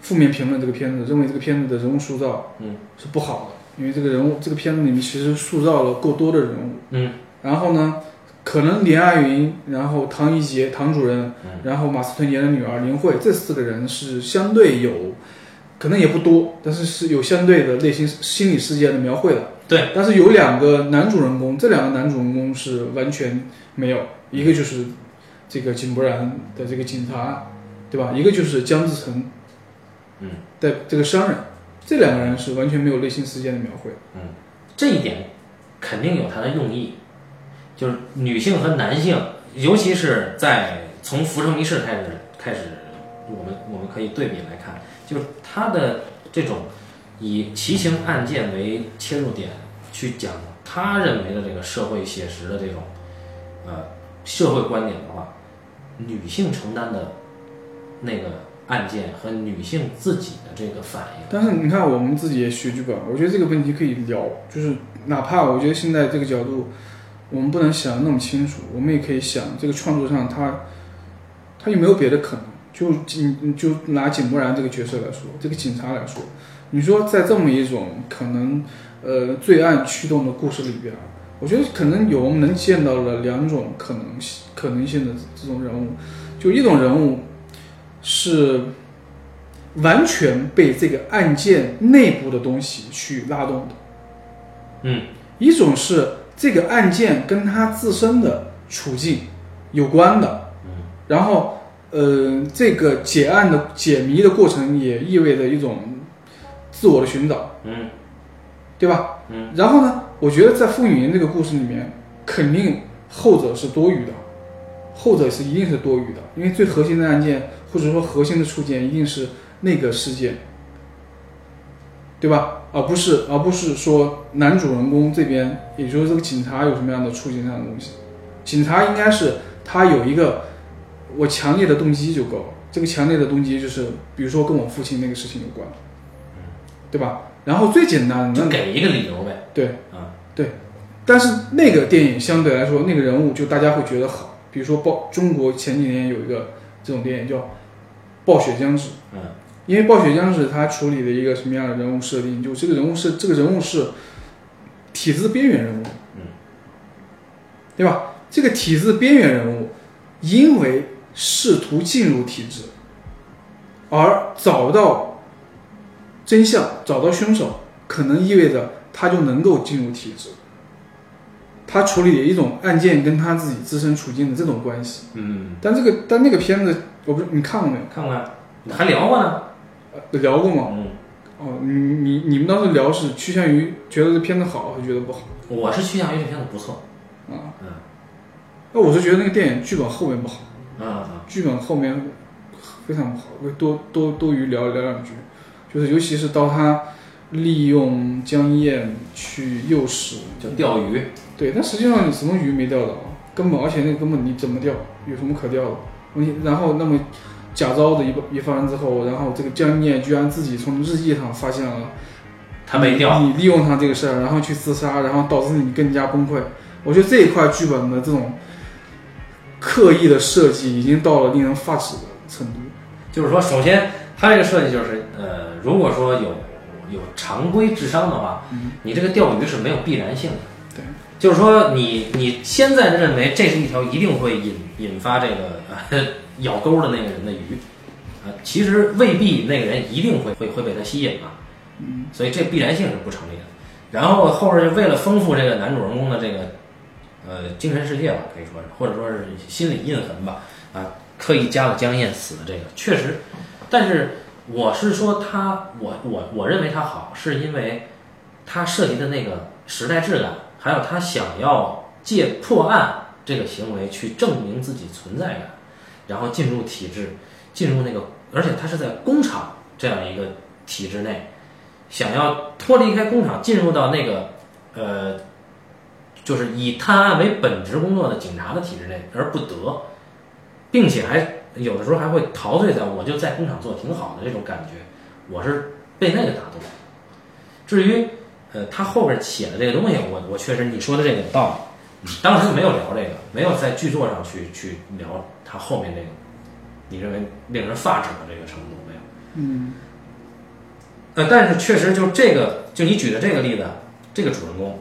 负面评论这个片子，认为这个片子的人物塑造，嗯，是不好的，因为这个人物这个片子里面其实塑造了够多的人物，嗯，然后呢？可能连爱云，然后唐一杰，唐主任，然后马思纯演的女儿林慧，这四个人是相对有，可能也不多，但是是有相对的内心心理世界的描绘的。对，但是有两个男主人公，这两个男主人公是完全没有，一个就是这个井柏然的这个警察，对吧？一个就是姜志成，嗯的这个商人，这两个人是完全没有内心世界的描绘。嗯这一点肯定有他的用意，就是女性和男性，尤其是在从《浮城谜事》开始开始，我们我们可以对比来看，就是他的这种以奇情案件为切入点去讲他认为的这个社会写实的这种呃社会观点的话，女性承担的那个案件和女性自己的这个反应，但是你看，我们自己也学剧本，我觉得这个问题可以聊，就是哪怕我觉得现在这个角度，我们不能想的那么清楚，我们也可以想这个创作上他他有没有别的可能？就警就拿井柏然这个角色来说，这个警察来说，你说在这么一种可能呃罪案驱动的故事里边，我觉得可能有我们能见到了两种可能性可能性的这种人物，就一种人物是完全被这个案件内部的东西去拉动的，嗯，一种是这个案件跟他自身的处境有关的，然后呃，这个解案的解谜的过程也意味着一种自我的寻找，嗯对吧？嗯，然后呢，我觉得在傅雨云这个故事里面，肯定后者是多余的，后者是一定是多余的，因为最核心的案件或者说核心的触件一定是那个事件，对吧？而不是而不是说男主人公这边，也就是这个警察有什么样的处境上的东西，警察应该是他有一个我强烈的动机就够了，这个强烈的动机就是比如说跟我父亲那个事情有关，对吧？然后最简单的给一个理由呗，对。啊，但是那个电影相对来说，那个人物就大家会觉得好，比如说暴中国前几年有一个这种电影叫《暴雪将至》，嗯因为《暴雪将至》它处理的一个什么样的人物设定，就这个人物是这个人物是体制边缘人物，嗯，对吧？这个体制边缘人物因为试图进入体制，而找到真相，找到凶手，可能意味着他就能够进入体制。他处理的一种案件跟他自己自身处境的这种关系，嗯，但这个但那个片子，我不是你看过没有？看看还聊过呢，呃聊过吗？嗯，哦，你你你们当时聊是趋向于觉得这片子好，还是觉得不好？我是趋向于这片子不错，啊？嗯。那我是觉得那个电影剧本后面不好，啊嗯剧本后面非常不好，会多多多余聊聊两句，就是尤其是到他利用江燕去诱使，就钓鱼，对，但实际上你什么鱼没钓到，根本而且那个根本你怎么钓，有什么可钓的？你然后那么假招的一一发完之后，然后这个江念居然自己从日记上发现了。他没钓，你利用他这个事儿，然后去自杀，然后导致你更加崩溃。我觉得这一块剧本的这种刻意的设计，已经到了令人发指的程度。就是说，首先它这个设计就是，呃，如果说有有常规智商的话，嗯你这个钓鱼是没有必然性的。对，就是说你你现在认为这是一条一定会引引发这个呃咬钩的那个人的鱼，啊、其实未必那个人一定会会会被他吸引啊。嗯，所以这必然性是不成立的。然后后边为了丰富这个男主人公的这个呃精神世界吧，可以说是或者说是心理印痕吧，啊，刻意加了江燕死的这个，确实。但是我是说他，我我我认为他好，是因为他涉及的那个时代质感，还有他想要借破案这个行为去证明自己存在感，然后进入体制，进入那个，而且他是在工厂这样一个体制内。想要脱离开工厂，进入到那个呃，就是以探案为本职工作的警察的体制内，而不得，并且还有的时候还会陶醉在我就在工厂做挺好的这种感觉，我是被那个打动。至于呃他后边写的这个东西，我我确实你说的这个有道理，当时没有聊这个，没有在剧作上去去聊他后面那个，你认为令人发指的这个程度没有？嗯，呃，但是确实就这个，就你举的这个例子，这个主人公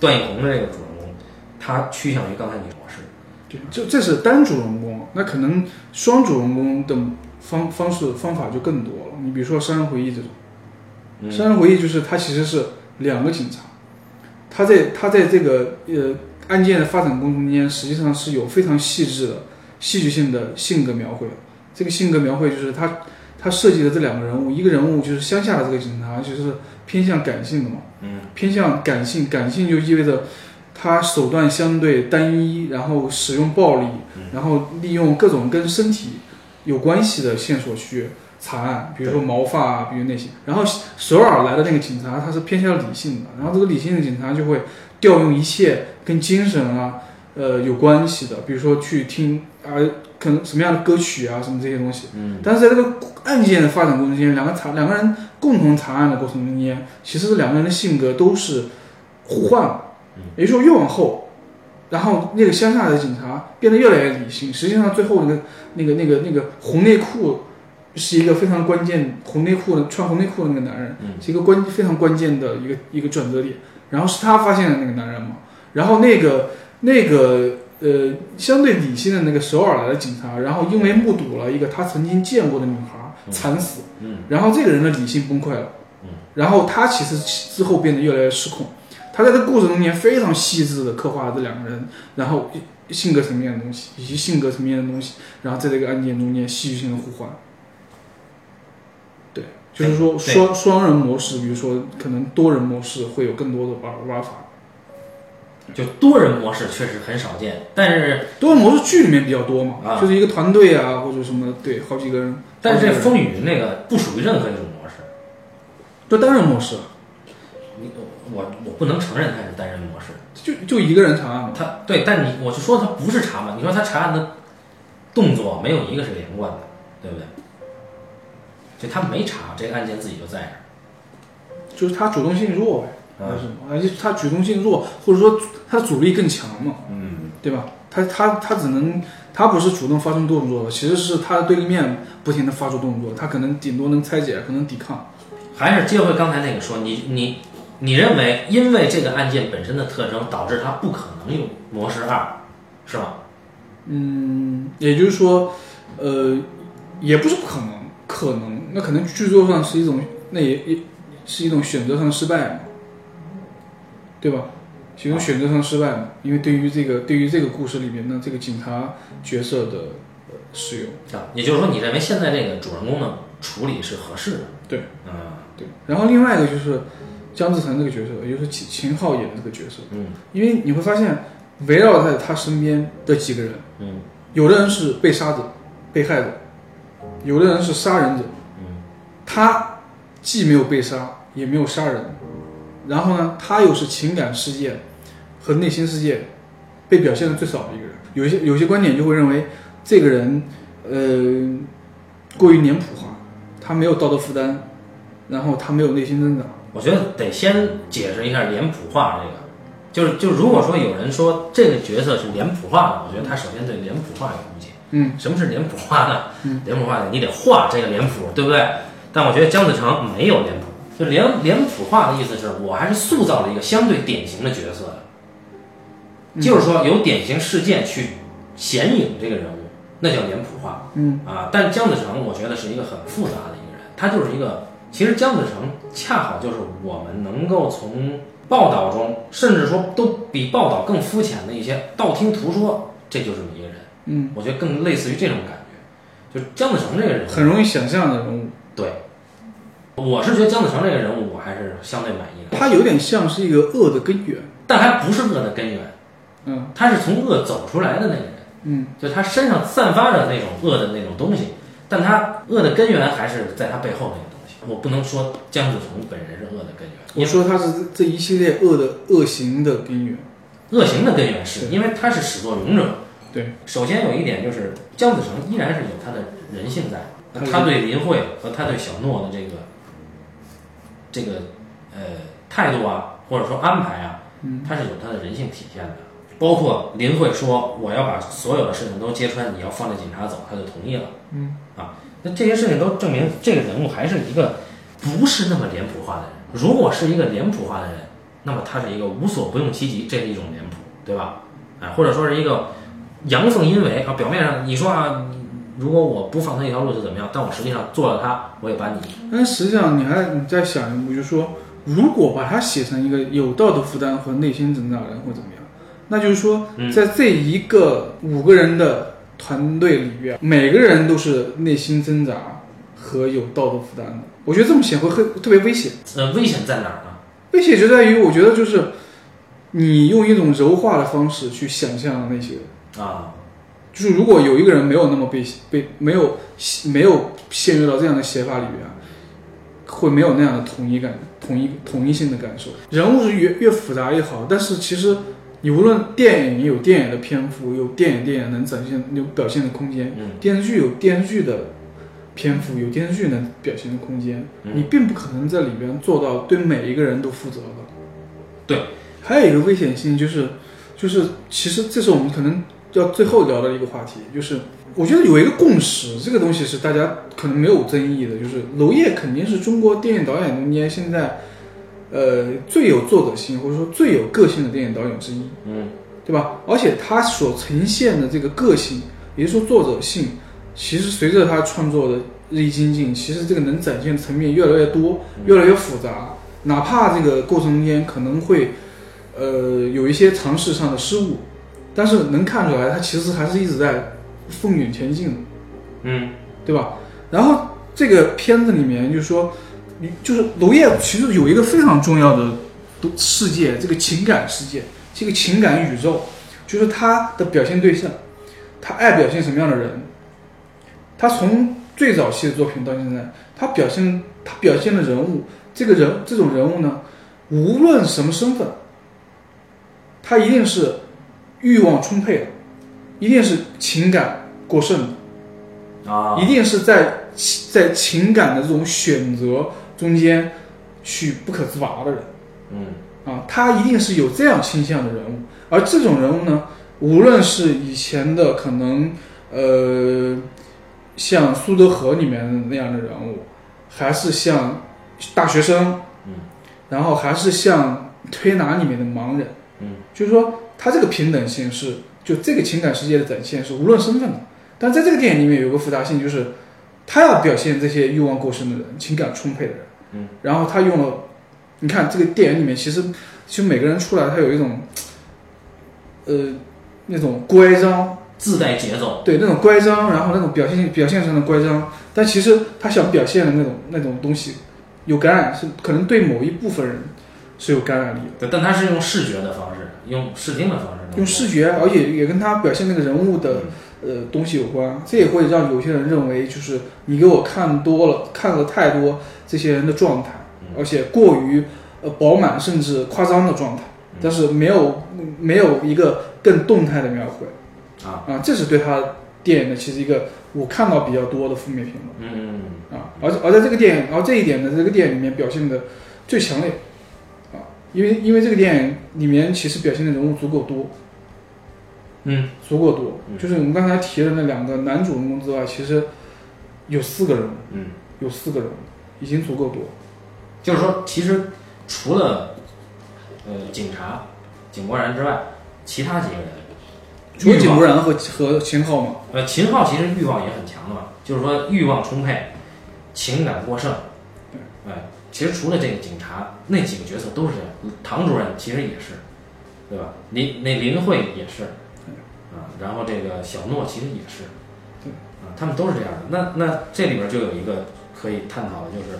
段奕宏的这个主人公，他趋向于刚才你说是，对，这这是单主人公，那可能双主人公的方方式方法就更多了。你比如说《杀人回忆》这种，嗯杀人回忆》就是他其实是两个警察，他在他在这个呃案件的发展过程中间，实际上是有非常细致的戏剧性的性格描绘。这个性格描绘就是他他设计的这两个人物，一个人物就是乡下的这个警察，就是偏向感性的嘛，嗯，偏向感性，感性就意味着他手段相对单一，然后使用暴力，然后利用各种跟身体有关系的线索去查案，比如说毛发啊，比如那些。然后首尔来的那个警察，他是偏向理性的，然后这个理性的警察就会调用一切跟精神啊，呃有关系的，比如说去听啊、可能什么样的歌曲啊，什么这些东西。嗯，但是在这个案件的发展过程中间，两个查两个人共同查案的过程中间，其实两个人的性格都是互换了。也就是说，越往后，然后那个乡下的警察变得越来越理性。实际上，最后那个那个那个那个红内裤是一个非常关键，红内裤的穿红内裤的那个男人，嗯是一个关非常关键的一个一个转折点。然后是他发现的那个男人嘛，然后那个那个呃相对理性的那个首尔来的警察，然后因为目睹了一个他曾经见过的女孩惨死，嗯，然后这个人的理性崩溃了，嗯，然后他其实之后变得越来越失控。他在这个故事中间非常细致的刻画了这两个人，然后性格层面的东西以及性格层面的东西，然后在这个案件中间戏剧性的互换。对，就是说双双人模式，比如说可能多人模式会有更多的玩玩法。就多人模式确实很少见，但是多人模式剧里面比较多嘛，啊就是一个团队啊或者什么，对，好几个人。但是这风雨那个不属于任何一种模式，就单人模式，你我我不能承认它是单人模式，就就一个人查案嘛。他对，但你我就说他不是查嘛，你说他查案的动作没有一个是连贯的，对不对？就他没查，这个案件自己就在这儿。就是他主动性弱呗，嗯还是什么？而且他主动性弱，或者说他的阻力更强嘛，嗯，对吧？他他他只能，他不是主动发生动作的，其实是他的对立面不停的发出动作，他可能顶多能拆解，可能抵抗。还是接回刚才那个说，你你你认为因为这个案件本身的特征，导致他不可能有模式二，是吧？嗯，也就是说，呃，也不是不可能，可能那可能剧作上是一种，那也也是一种选择上的失败嘛，对吧？是一种选择上失败嘛，因为对于这个对于这个故事里面的这个警察角色的呃使用，啊，也就是说，你认为现在这个主人公的处理是合适的？对，嗯对。然后另外一个就是姜志成这个角色，也就是秦秦昊演的这个角色，嗯因为你会发现围绕在他身边的几个人，嗯有的人是被杀的、被害者，有的人是杀人者。嗯他既没有被杀，也没有杀人，然后呢，他又是情感世界和内心世界被表现的最少的一个人。有些有些观点就会认为这个人，呃，过于脸谱化，他没有道德负担，然后他没有内心增长。我觉得得先解释一下脸谱化这个，就是就如果说有人说这个角色是脸谱化的，我觉得他首先对脸谱化有误解。嗯，什么是脸谱化呢？嗯脸谱化的你得画这个脸谱，对不对？但我觉得姜子成没有脸谱，就脸脸谱化的意思是我还是塑造了一个相对典型的角色的，嗯就是说有典型事件去显影这个人物，那叫脸谱化。嗯啊，但姜子成我觉得是一个很复杂的一个人，他就是一个，其实姜子成恰好就是我们能够从报道中，甚至说都比报道更肤浅的一些道听途说，这就这么一个人，嗯，我觉得更类似于这种感觉，就是姜子成这个人物，很容易想象的人物，对，我是觉得姜子成这个人物我还是相对满意的，他有点像是一个恶的根源。但还不是恶的根源，嗯他是从恶走出来的那个人。嗯就他身上散发着那种恶的那种东西，但他恶的根源还是在他背后那个东西。我不能说姜子成本人是恶的根源，我说他是这一系列恶的恶行的根源。恶行的根源是因为他是始作俑者。对，首先有一点就是姜子成依然是有他的人性在，他对林慧和他对小诺的这个这个呃态度啊，或者说安排啊，嗯他是有他的人性体现的。包括林慧说我要把所有的事情都揭穿，你要放着警察走，他就同意了。嗯啊，那这些事情都证明这个人物还是一个不是那么脸谱化的人。如果是一个脸谱化的人，那么他是一个无所不用其极，这是一种脸谱，对吧？哎，或者说是一个阳奉阴违啊。表面上你说啊，如果我不放他一条路就怎么样？但我实际上做了他，我也把你但实际上，你还你在想一步，就是说，如果把他写成一个有道德负担和内心挣扎的人，会怎么样？那就是说，嗯在这一个五个人的团队里边，每个人都是内心挣扎和有道德负担的。我觉得这么写会很特别危险。呃，危险在哪儿呢？危险就在于，我觉得就是你用一种柔化的方式去想象那些人，啊，就是如果有一个人没有那么被被没有没有陷入到这样的写法里边，会没有那样的统一感、统一统一性的感受。人物是越越复杂越好，但是其实你无论电影有电影的篇幅，有电影电影能展现有表现的空间，嗯电视剧有电视剧的篇幅，有电视剧能表现的空间，嗯你并不可能在里边做到对每一个人都负责的。对，还有一个危险性就是，就是其实这是我们可能要最后聊的一个话题，就是我觉得有一个共识，这个东西是大家可能没有争议的，就是娄烨肯定是中国电影导演中间现在呃最有作者性或者说最有个性的电影导演之一。嗯对吧？而且他所呈现的这个个性，也就是说作者性，其实随着他创作的日益精进，其实这个能展现的层面越来越多，越来越复杂。哪怕这个过程中间可能会，呃，有一些尝试上的失误，但是能看出来，他其实还是一直在奋勇前进的。嗯对吧？然后这个片子里面就是说，你就是娄烨其实有一个非常重要的世界，这个情感世界，这个情感宇宙，就是他的表现对象，他爱表现什么样的人，他从最早期的作品到现在，他表现他表现的人物，这个人这种人物呢，无论什么身份，他一定是欲望充沛的，一定是情感过剩的。啊，一定是在在情感的这种选择中间去不可自拔的人。嗯。啊，他一定是有这样倾向的人物，而这种人物呢，无论是以前的可能呃像苏德河里面那样的人物，还是像大学生，嗯，然后还是像推拿里面的盲人，嗯，就是说他这个平等性是就这个情感世界的展现是无论身份的。但在这个电影里面有个复杂性，就是他要表现这些欲望过剩的人、情感充沛的人，嗯，然后他用了，你看这个电影里面其实其实每个人出来他有一种，呃，那种乖张，自带节奏，对那种乖张，然后那种表现表现上的乖张，但其实他想表现的那种那种东西有感染，是可能对某一部分人是有感染力的。对，但他是用视觉的方式，用视听的方式，用视觉，而且也跟他表现那个人物的呃东西有关，这也会让有些人认为，就是你给我看多了，看了太多这些人的状态，而且过于呃饱满甚至夸张的状态，但是没有没有一个更动态的描绘啊。啊，这是对他电影的其实一个我看到比较多的负面评论。嗯。啊，而而在这个电影，而这一点呢，这个电影里面表现的最强烈啊，因为因为这个电影里面其实表现的人物足够多，嗯。足够多，嗯。就是我们刚才提的那两个男主人公之外，其实有四个人。物，嗯，有四个人物，已经足够多。就是说，其实除了呃警察井柏然之外，其他几个人，除了井柏然和和秦昊嘛，呃，秦昊其实欲望也很强的嘛，就是说欲望充沛，情感过剩。哎，其实除了这个警察，那几个角色都是这样。唐主任其实也是，对吧？林那林慧也是，啊，然后这个小诺其实也是，对啊，他们都是这样的。那那这里边就有一个可以探讨的，就是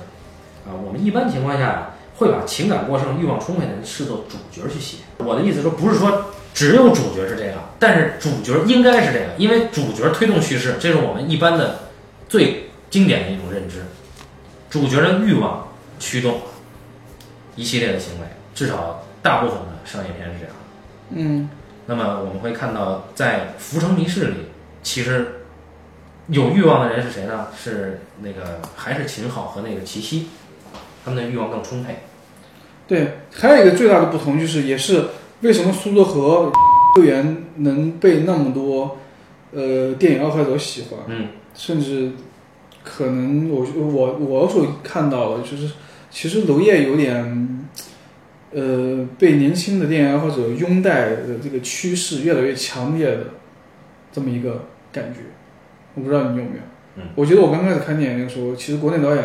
啊，我们一般情况下会把情感过剩、欲望充沛的人视作主角去写。我的意思说，不是说只有主角是这样，但是主角应该是这样，因为主角推动叙事，这是我们一般的最经典的一种认知。主角的欲望驱动一系列的行为，至少大部分的商业片是这样。嗯，那么我们会看到，在《浮城谜事》里，其实有欲望的人是谁呢？是那个还是秦昊和那个齐溪，他们的欲望更充沛。对，还有一个最大的不同就是，也是为什么苏州和 队员能被那么多呃电影爱好者喜欢，嗯甚至可能我我我所看到的就是，其实娄烨有点，呃，被年轻的电影爱好者拥戴的这个趋势越来越强烈的这么一个感觉，我不知道你有没有？嗯，我觉得我刚开始看电影的时候，其实国内导演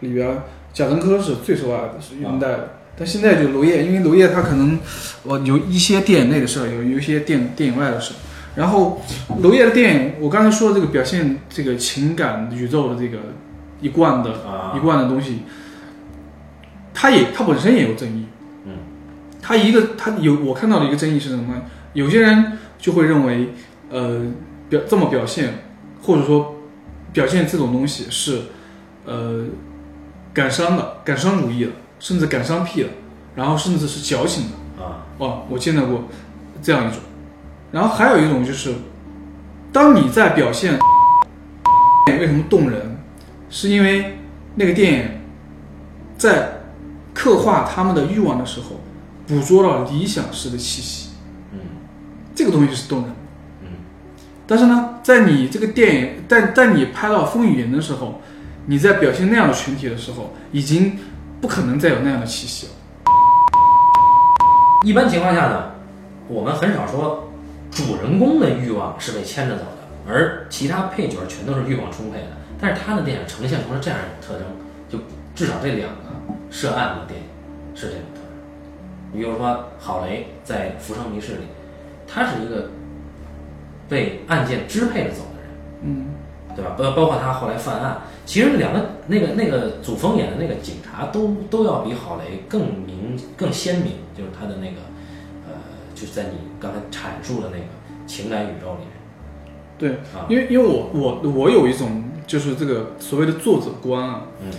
里边贾樟柯是最受爱的，是拥戴的。但现在就娄烨，因为娄烨他可能我有一些电影内的事儿，有有一些电电影外的事儿。然后娄烨的电影，我刚才说的这个表现这个情感宇宙的这个一贯的、啊一贯的东西，它也他本身也有争议。嗯，他一个他有我看到的一个争议是什么？有些人就会认为，呃，表这么表现，或者说表现这种东西是呃感伤的、感伤主义的，甚至感伤癖的，然后甚至是矫情的。啊哦，我见到过这样一种。然后还有一种就是，当你在表现 为什么动人，是因为那个电影在刻画他们的欲望的时候，捕捉到理想式的气息，嗯这个东西是动人的。嗯但是呢，在你这个电影，但在你拍到《风雨云》的时候，你在表现那样的群体的时候，已经不可能再有那样的气息了。一般情况下呢，我们很少说主人公的欲望是被牵着走的，而其他配角全都是欲望充沛的。但是他的电影呈现出了这样一种特征，就至少这两个涉案的电影是这种特征。你比如说郝雷在《浮生迷事》里，他是一个被案件支配着走的人。嗯，对吧？包包括他后来犯案，其实两个那个那个祖峰演的那个警察都都要比郝雷更明更鲜明，就是他的那个呃，就是在你刚才阐述的那个情感宇宙里面对，啊，因为因为我我我有一种就是这个所谓的作者观啊，嗯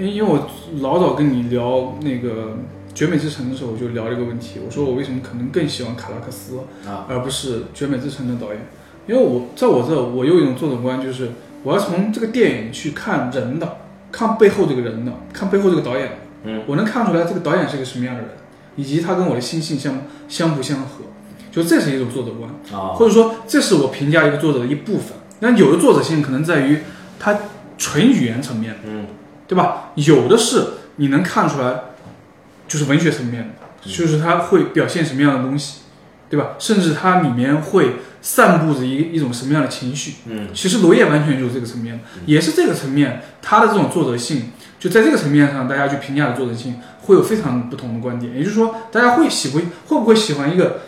因因为我老早跟你聊那个《绝美之城》的时候，我就聊这个问题。我说我为什么可能更喜欢卡拉克斯，啊而不是《绝美之城》的导演？因为我在我这，我有一种作者观，就是我要从这个电影去看人的，看背后这个人的，看背后这个导演的。嗯，我能看出来这个导演是个什么样的人，以及他跟我的心性相相不相合，就这是一种作者观。啊或者说这是我评价一个作者的一部分。那有的作者性可能在于他纯语言层面，嗯对吧？有的是你能看出来，就是文学层面的，就是他会表现什么样的东西，对吧？甚至它里面会散布着一一种什么样的情绪。嗯其实罗烨完全就是这个层面，也是这个层面，他的这种作者性，就在这个层面上，大家去评价的作者性会有非常不同的观点。也就是说，大家会喜欢会不会喜欢一个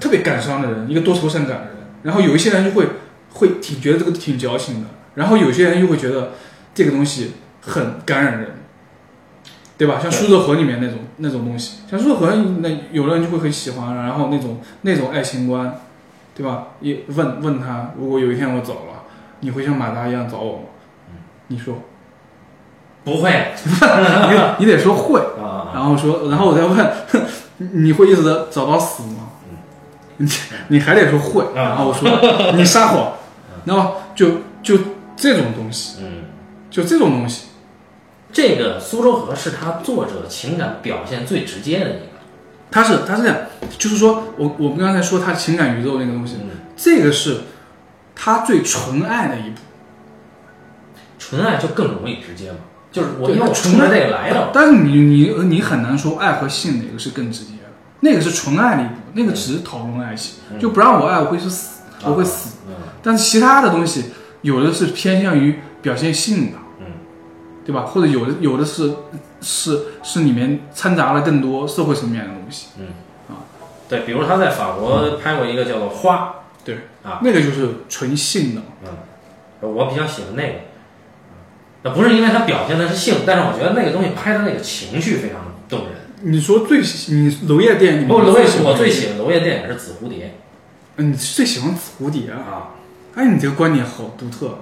特别感伤的人，一个多愁善感的人？然后有一些人就会会挺觉得这个挺矫情的，然后有些人又会觉得这个东西很感染人，对吧？像对苏州河里面那种那种东西，像苏州河那有的人就会很喜欢，然后那种那种爱情观，对吧？也问问他，如果有一天我走了，你会像马达一样找我吗？你说，不会 你你得说会，啊然后说，然后我再问，你会一直找到死吗？你你还得说会，然后我说 你撒谎，然后就就这种东西，嗯，就这种东西，这个苏州河是他作者情感表现最直接的一个，他是他是这样，就是说我我们刚才说他情感宇宙那个东西，嗯，这个是他最纯爱的一步。纯爱就更容易直接嘛，就是我对因为我纯爱。这个来的，但是你你你很难说爱和性哪个是更直接的，那个是纯爱的一步，那个只是讨论爱情，嗯。就不让我爱我会是死，我会死。嗯。但是其他的东西，有的是偏向于表现性的，嗯对吧？或者有的有的是是是里面掺杂了更多社会层面的东西，嗯啊，对，比如他在法国拍过一个叫做《花对啊，那个就是纯性的。》，嗯，我比较喜欢那个，那不是因为它表现的是性，但是我觉得那个东西拍的那个情绪非常动人。你说最喜你娄烨电影不，娄烨我最喜欢娄烨电影是《紫蝴蝶嗯，你最喜欢紫蝴蝶》啊？啊，哎，你这个观点好独特。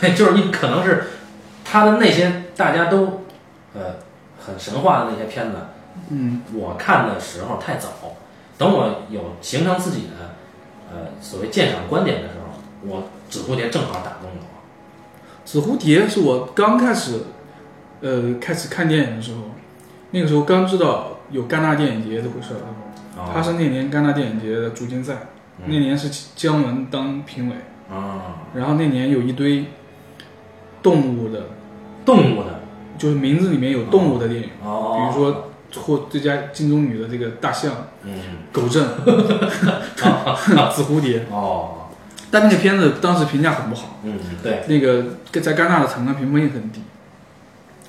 对，就是你可能是他的那些大家都呃很神话的那些片子，嗯，我看的时候太早，等我有形成自己的呃所谓鉴赏观点的时候，我《紫蝴蝶》正好打动了我。紫蝴蝶是我刚开始，呃，开始看电影的时候，那个时候刚知道有戛纳电影节这回事儿。哦他是那年戛纳电影节的主竞赛，嗯那年是姜文当评委，啊，然后那年有一堆动物的，动物的就是名字里面有动物的电影，哦，比如说获最佳金棕榈的这个大象、嗯狗镇、紫蝴蝶，哦，但那个片子当时评价很不好。嗯对，那个在戛纳的场刊评分也很低。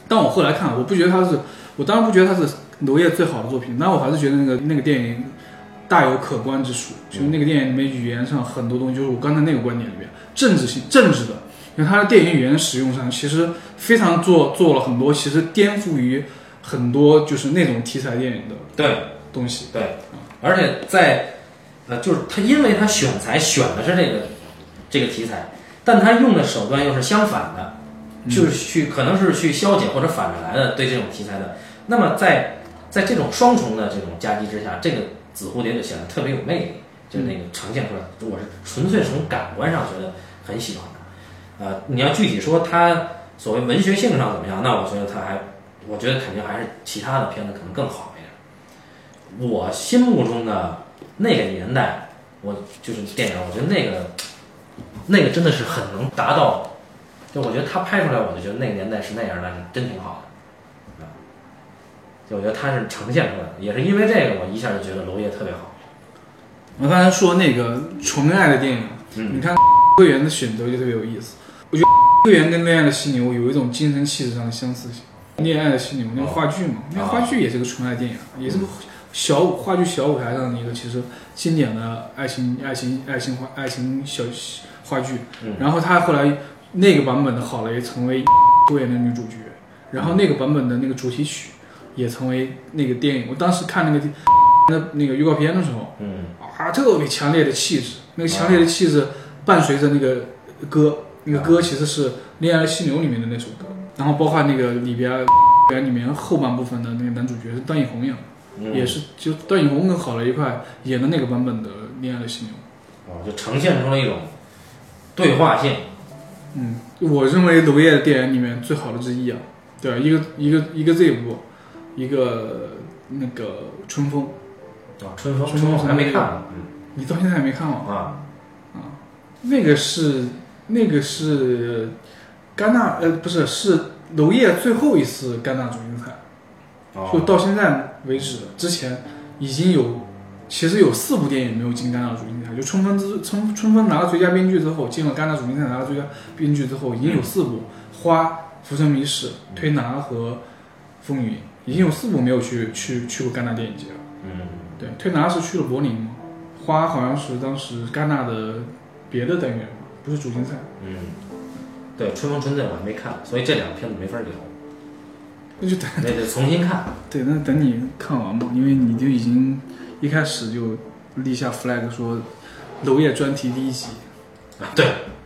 但我后来看，我不觉得它是，我当然不觉得它是娄烨最好的作品，但我还是觉得那个那个电影大有可观之处。就是那个电影里面语言上很多东西，就是我刚才那个观点里面，政治性、政治的、因为他的电影语言使用上其实非常做做了很多，其实颠覆于很多就是那种题材电影的对东西。对，而且在呃，就是他因为他选材选的是这个这个题材，但他用的手段又是相反的，就是去可能是去消解或者反着来的对这种题材的。那么在在这种双重的这种夹击之下，这个紫蝴蝶就显得特别有魅力，就那个呈现出来，我是纯粹从感官上觉得很喜欢的。呃，你要具体说它所谓文学性上怎么样，那我觉得它还，我觉得肯定还是其他的片子可能更好一点。我心目中的那个年代，我就是电影，我觉得那个那个真的是很能达到，就我觉得他拍出来，我就觉得那个年代是那样的，真挺好的。啊，就我觉得他是呈现出来的，也是因为这个，我一下就觉得娄烨特别好。我刚才说那个纯爱的电影，嗯你看 会员的选择就特别有意思。我觉得会员跟《恋爱的犀牛》有一种精神气质上的相似性。《恋爱的犀牛》那个话剧嘛，那个话剧也是个纯爱电影，也是个小舞话剧小舞台上的一个其实经典的爱情爱情爱情话爱情小话剧。嗯然后他后来那个版本的郝蕾成为会员的女主角，然后那个版本的那个主题曲也成为那个电影。我当时看那个那那个预告片的时候。嗯啊，特别强烈的气质，那个强烈的气质伴随着那个歌，那个歌其实是《恋爱的犀牛》里面的那首歌，然后包括那个里边里面后半部分的那个男主角是段奕宏演的，嗯，也是就段奕宏跟郝蕾一块演的那个版本的《恋爱的犀牛》。哦，就呈现出了一种对话性。嗯，我认为娄烨的电影里面最好的之一啊，对啊，一个一个一个这部，一个那个春风，啊，春风，春风春风还没看嗯，你到现在还没看吗？啊啊，那个是那个是戛纳呃不是是娄烨最后一次戛纳主竞赛，就哦，到现在为止，之前已经有其实有四部电影没有进戛纳主竞赛，就春风之春春风拿了最佳编剧之后，进了戛纳主竞赛拿了最佳编剧之后，已经有四部《花》《浮生迷史》《推拿》和《风云》，已经有四部没有去去去过戛纳电影节了。嗯，对，推拿是去了柏林嘛，花好像是当时戛纳的别的单元嘛，不是主竞赛。嗯，对，春风春醉我还没看，所以这两个片子没法聊，那就等那得重新看。对，那等你看完嘛，因为你就已经一开始就立下 flag 说娄烨专题第一集。啊，对，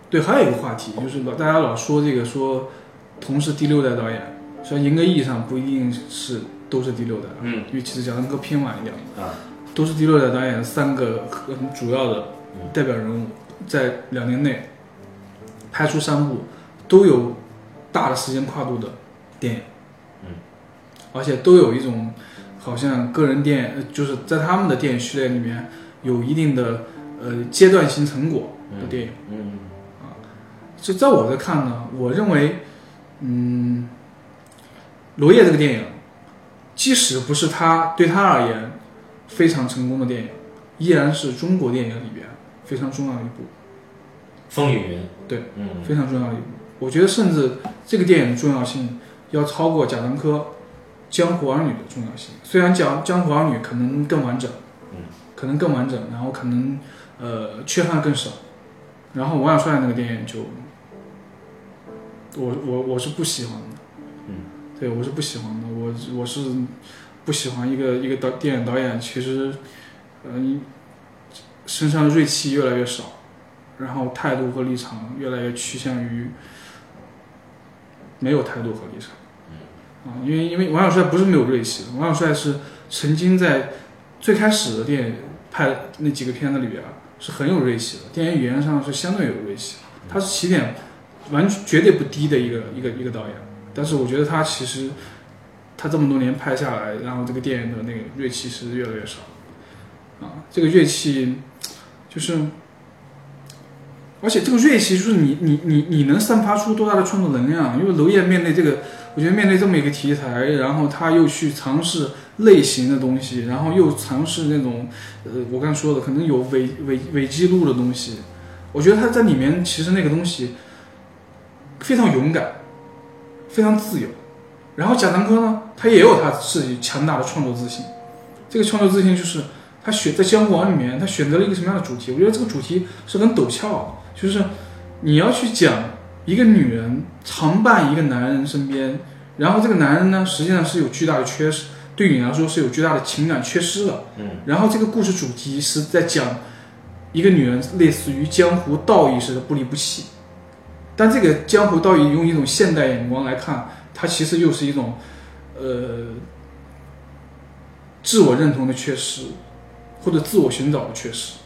对，还有一个话题就是老大家老说这个说同是第六代导演，虽然严格意义上不一定是都是第六代，嗯因为其实讲的更偏晚一点。啊，都是第六代导演三个很主要的代表人物，在两年内拍出三部都有大的时间跨度的电影，嗯，而且都有一种好像个人电影，呃就是在他们的电影序列里面有一定的呃阶段性成果的电影。嗯就在我这看呢，我认为，嗯，罗烨这个电影，即使不是他对他而言非常成功的电影，依然是中国电影里边非常重要的一部，风雨云，对，嗯。非常重要。的一部。我觉得甚至这个电影的重要性要超过贾樟柯《江湖儿女》的重要性。虽然讲《江湖儿女》可能更完整，嗯，可能更完整，然后可能呃缺憾更少，然后王小帅那个电影就，我我我是不喜欢的，嗯，对我是不喜欢的，我我是不喜欢一个一个导电影导演，其实，呃，身上的锐气越来越少，然后态度和立场越来越趋向于没有态度和立场。啊，因为因为王小帅不是没有锐气，王小帅是曾经在最开始的电影拍那几个片子里边啊是很有锐气的，电影语言上是相对有锐气，他是起点完全绝对不低的一个一个一个导演。但是我觉得他其实他这么多年拍下来，然后这个电影的那个锐气是越来越少。啊，这个锐气就是，而且这个锐气就是你你你你能散发出多大的创作能量？因为娄烨面对这个，我觉得面对这么一个题材，然后他又去尝试类型的东西，然后又尝试那种呃，我刚才说的可能有伪伪伪记录的东西，我觉得他在里面其实那个东西非常勇敢，非常自由。然后贾樟柯呢，他也有他自己强大的创作自信。这个创作自信就是他选在《江湖王》里面，他选择了一个什么样的主题？我觉得这个主题是很陡峭的，就是你要去讲一个女人常伴一个男人身边，然后这个男人呢，实际上是有巨大的缺失，对你来说是有巨大的情感缺失的。嗯，然后这个故事主题是在讲一个女人类似于江湖道义似的不离不弃，但这个江湖道义用一种现代眼光来看，它其实又是一种呃自我认同的缺失，或者自我寻找的缺失。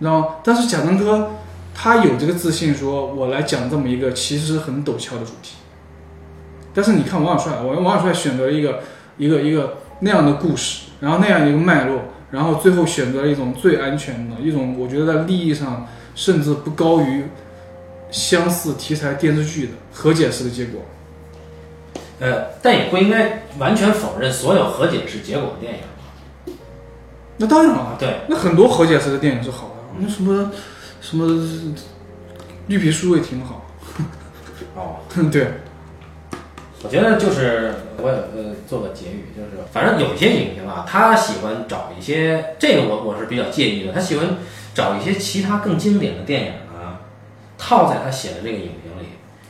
然后，但是贾樟柯他有这个自信，说我来讲这么一个其实很陡峭的主题。但是你看王小帅，王王小帅选择了一个一个一个那样的故事，然后那样一个脉络，然后最后选择了一种最安全的一种，我觉得在利益上甚至不高于相似题材电视剧的和解式的结果。呃，但也不应该完全否认所有和解式结果的电影。那当然了，对，那很多和解式的电影是好的，那什么什么绿皮书也挺好。哦，对，我觉得就是我也呃做个结语，就是反正有些影评啊，他喜欢找一些这个我我是比较介意的，他喜欢找一些其他更经典的电影啊，套在他写的这个影评里，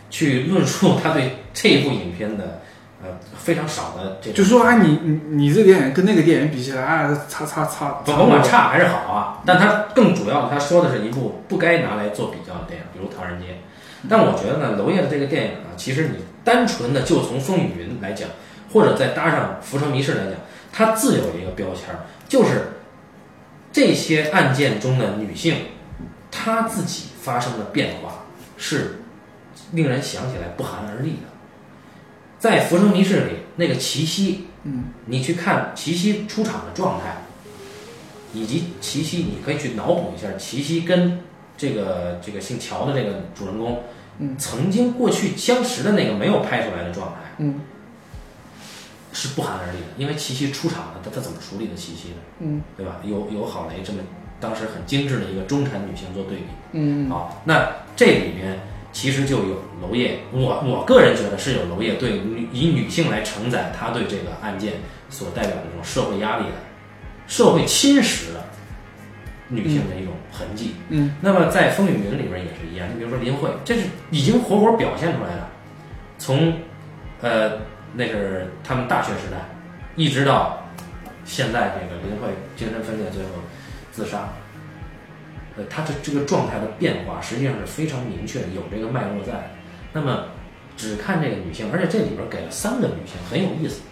去论述他对这一部影片的呃非常少的这就说啊，你你你这电影跟那个电影比起来，啊，差差差，甭管差还是好啊，但他更主要的他说的是一部不该拿来做比较的电影，比如《唐人街》。但我觉得呢，娄烨的这个电影呢，其实你单纯的就从《风雨云》来讲，或者再搭上《浮城谜事》来讲，它自有一个标签儿，就是这些案件中的女性，她自己发生的变化是令人想起来不寒而栗的。在《浮生迷事》里，那个齐溪，嗯，你去看齐溪出场的状态，以及齐溪，你可以去脑补一下齐溪跟这个这个姓乔的这个主人公，嗯，曾经过去相识的那个没有拍出来的状态，嗯是不寒而栗的。因为齐溪出场了，他他怎么处理的齐溪呢？嗯对吧？有有郝蕾这么当时很精致的一个中产女性做对比，嗯好，那这里面其实就有娄烨，我我个人觉得是有娄烨对女以女性来承载他对这个案件所代表的这种社会压力的、社会侵蚀的女性的一种痕迹。嗯。那么在《风雨云》里边也是一样，你比如说林慧，这是已经活活表现出来了，从呃那是他们大学时代，一直到现在这个林慧精神分裂最后自杀，呃，他这这个状态的变化实际上是非常明确的，有这个脉络在。那么只看这个女性，而且这里边给了三个女性，很有意思。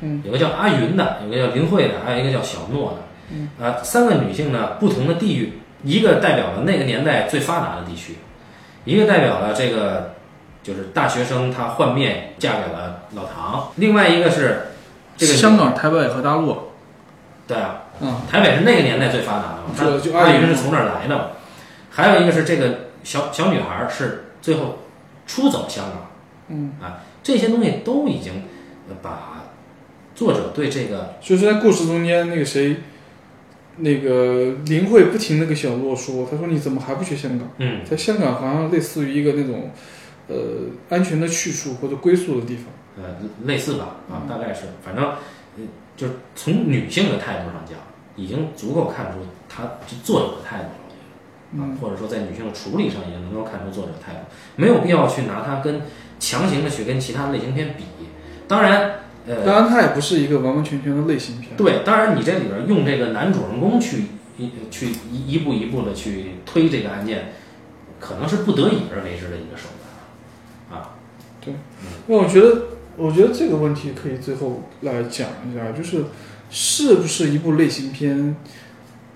嗯，有个叫阿云的，有个叫林慧的，还有一个叫小诺的。嗯，啊，三个女性呢，不同的地域，一个代表了那个年代最发达的地区，一个代表了这个就是大学生她换面嫁给了老唐，另外一个是这个香港、台北和大陆，对啊，嗯。台北是那个年代最发达的嘛，就就她阿阿云云是从那儿来的嘛，还有一个是这个小小女孩儿是最后出走香港，嗯，啊，这些东西都已经呃把作者对这个就是在故事中间，那个谁，那个林慧不停的跟小洛说，他说你怎么还不去香港？嗯。在香港好像类似于一个那种，呃，安全的去处或者归宿的地方。呃类似吧啊，大概是，反正呃就是从女性的态度上讲，已经足够看出他这作者的态度了。啊嗯，或者说在女性的处理上也能够看出作者的态度，没有必要去拿它跟强行的去跟其他类型片比。当然，呃，当然它也不是一个完完全全的类型片。对，当然你这里边用这个男主人公去一去一一步一步的去推这个案件，可能是不得已而为之的一个手段啊。对那我觉得，我觉得这个问题可以最后来讲一下，就是是不是一部类型片，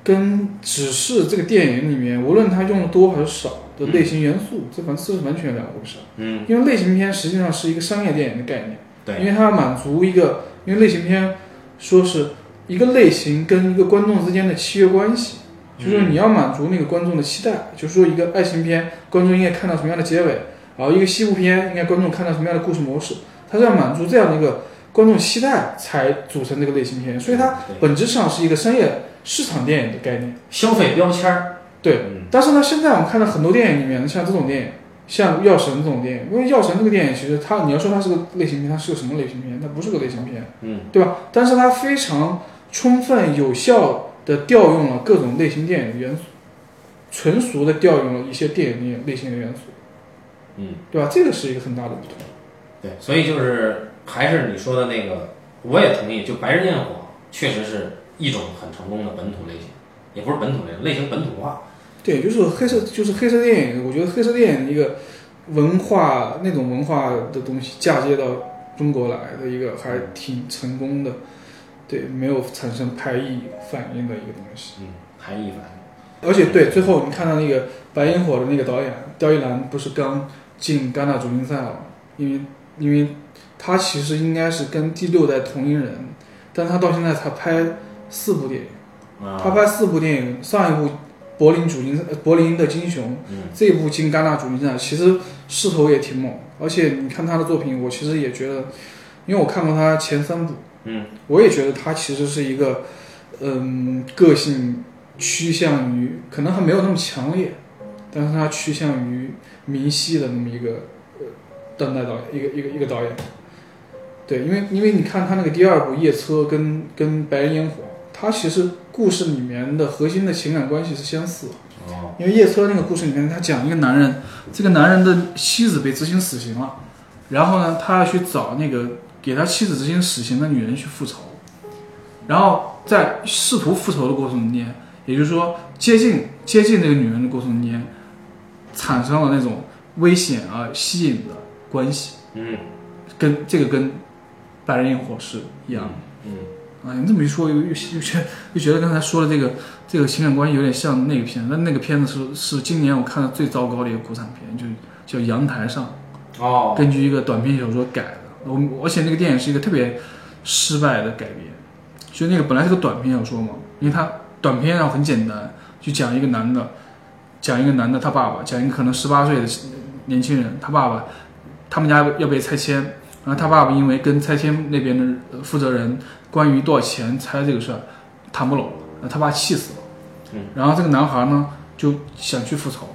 跟只是这个电影里面，无论它用的多还是少的类型元素，这反这是完全两回事。嗯，因为类型片实际上是一个商业电影的概念，因，为它要满足一个，因为类型片说是一个类型跟一个观众之间的契约关系，就是说你要满足那个观众的期待，就是说一个爱情片，观众应该看到什么样的结尾，然后一个西部片应该观众看到什么样的故事模式，它是要满足这样的一个观众期待才组成这个类型片，所以它本质上是一个商业市场电影的概念。消费标签儿，对，嗯但是呢，现在我们看到很多电影里面，像这种电影，像《药神》这种电影，因为《药神》这个电影其实它，你要说它是个类型片，它是个什么类型片？它不是个类型片，嗯对吧？但是它非常充分有效的调用了各种类型电影的元素，纯熟的调用了一些电影类型的元素。嗯，对吧？这个是一个很大的不同。对，所以就是还是你说的那个，我也同意，就《白日焰火》确实是一种很成功的本土类型，也不是本土类型，类型本土化。对，就是黑色，就是黑色电影。我觉得黑色电影一个文化那种文化的东西嫁接到中国来的一个还挺成功的，对，没有产生排异反应的一个东西。嗯，排异反应而且对，最后你看到那个《白烟火》的那个导演刁亦男，不是刚进戛纳主竞赛了吗？因为因为他其实应该是跟第六代同龄人，但他到现在才拍四部电影。啊，他拍四部电影，上一部柏林主竞柏林的金熊，嗯这一部进戛纳主竞赛，其实势头也挺猛。而且你看他的作品，我其实也觉得，因为我看过他前三部，嗯我也觉得他其实是一个，嗯，个性趋向于可能还没有那么强烈，但是他趋向于明晰的那么一个呃当代导演，一个一个一个导演。对，因为因为你看他那个第二部《夜车》跟跟《白人烟火》，它其实故事里面的核心的情感关系是相似的。哦因为夜车那个故事里面，他讲一个男人，这个男人的妻子被执行死刑了，然后呢，他要去找那个给他妻子执行死刑的女人去复仇，然后在试图复仇的过程中间，也就是说接近接近那个女人的过程中间，产生了那种危险而吸引的关系，嗯。跟这个跟白人焰火是一样的。嗯。啊，你这么一说，又又又觉得又觉得刚才说的这个这个情感关系有点像那个片子，但那个片子是是今年我看的最糟糕的一个国产片，就叫《阳台上哦》，根据一个短篇小说改的。我而且那个电影是一个特别失败的改编，就那个本来是个短篇小说嘛，因为它短篇啊很简单，就讲一个男的，讲一个男的他爸爸，讲一个可能十八岁的年轻人，他爸爸他们家要被拆迁，然后他爸爸因为跟拆迁那边的呃负责人关于多少钱拆这个事儿谈不拢，然后他爸气死了。嗯。然后这个男孩呢就想去复仇，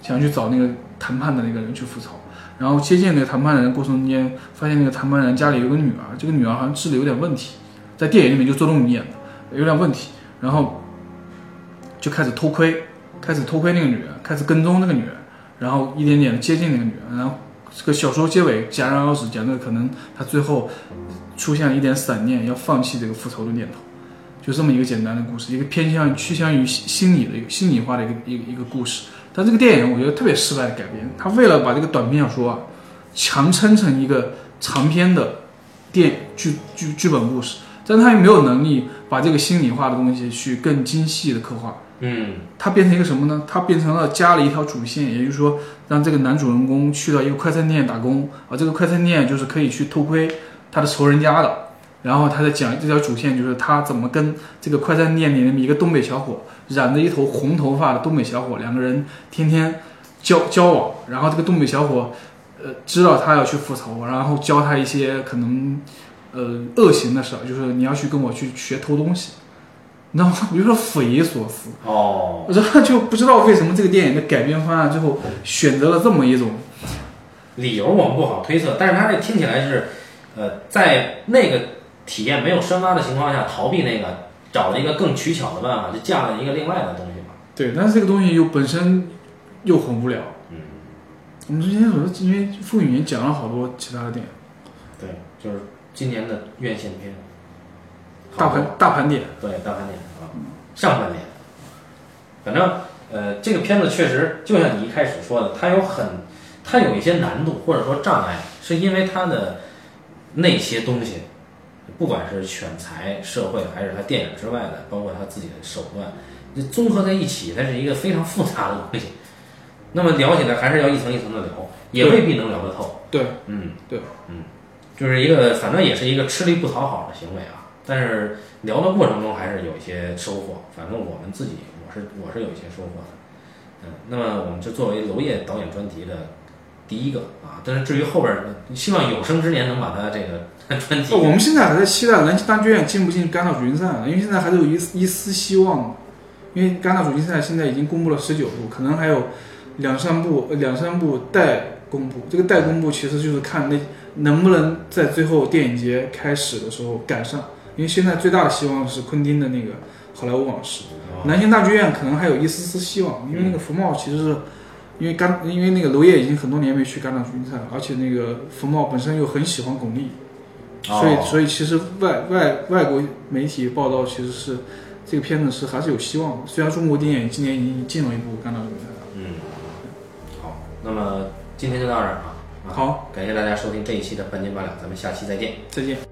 想去找那个谈判的那个人去复仇。然后接近那个谈判人过程中间，发现那个谈判人家里有个女儿，这个女儿好像智力有点问题，在电影里面就周冬雨演的，有点问题。然后就开始偷窥，开始偷窥那个女人，开始跟踪那个女人，然后一点点接近那个女人，然后这个小说结尾戛然而止，讲的可能他最后出现了一点闪念，要放弃这个复仇的念头，就这么一个简单的故事，一个偏向趋向于心心理的一个心理化的一个一个一个故事。但这个电影我觉得特别失败的改编，他为了把这个短篇小说啊强撑成一个长篇的电剧剧剧本故事，但他又没有能力把这个心理化的东西去更精细的刻画。嗯它变成一个什么呢？它变成了加了一条主线，也就是说，让这个男主人公去到一个快餐店打工，啊，这个快餐店就是可以去偷窥他的仇人家的。然后他在讲这条主线，就是他怎么跟这个快餐店里的一个东北小伙，染着一头红头发的东北小伙，两个人天天交交往。然后这个东北小伙，呃，知道他要去复仇，然后教他一些可能，呃，恶行的事，就是你要去跟我去学偷东西。你知道吗？我就说匪夷所思。哦，然后就不知道为什么这个电影的改编方案最后选择了这么一种，理由我们不好推测，但是他这听起来是，呃，在那个体验没有深挖的情况下，逃避那个，找了一个更取巧的办法，就架了一个另外的东西嘛。对，但是这个东西又本身又很无聊。嗯，我们之前说，因为傅语言讲了好多其他的电影，对，就是今年的院线片，大盘大盘点，对大盘点啊，上半年，反正呃，这个片子确实就像你一开始说的，它有很，它有一些难度或者说障碍，是因为它的那些东西，不管是选材、社会，还是它电影之外的，包括它自己的手段，这综合在一起，它是一个非常复杂的东西。那么聊起来还是要一层一层的聊，也未必能聊得透。对，嗯，对，嗯，就是一个，反正也是一个吃力不讨好的行为啊。但是聊的过程中还是有一些收获，反正我们自己，我是我是有一些收获的。嗯，那么我们就作为娄烨导演专题的第一个啊，但是至于后边，希望有生之年能把他这个专题我们现在还在期待南京大剧院进不进戛纳主竞赛，因为现在还是有一一丝希望，因为戛纳主竞赛现在已经公布了十九部，可能还有两三部两三部待公布。这个待公布其实就是看那能不能在最后电影节开始的时候赶上，因为现在最大的希望是昆汀的那个《好莱坞往事》。哦南京大剧院可能还有一丝丝希望，因为那个福茂其实是因为甘，因为那个娄烨已经很多年没去戛纳主竞赛了，而且那个福茂本身又很喜欢巩俐，所以哦所以其实外外外国媒体报道其实是这个片子是还是有希望的。虽然中国电影今年已经进了一部戛纳主竞赛了。嗯，好，那么今天就到这儿啊。啊好，感谢大家收听这一期的半斤八两，咱们下期再见。再见。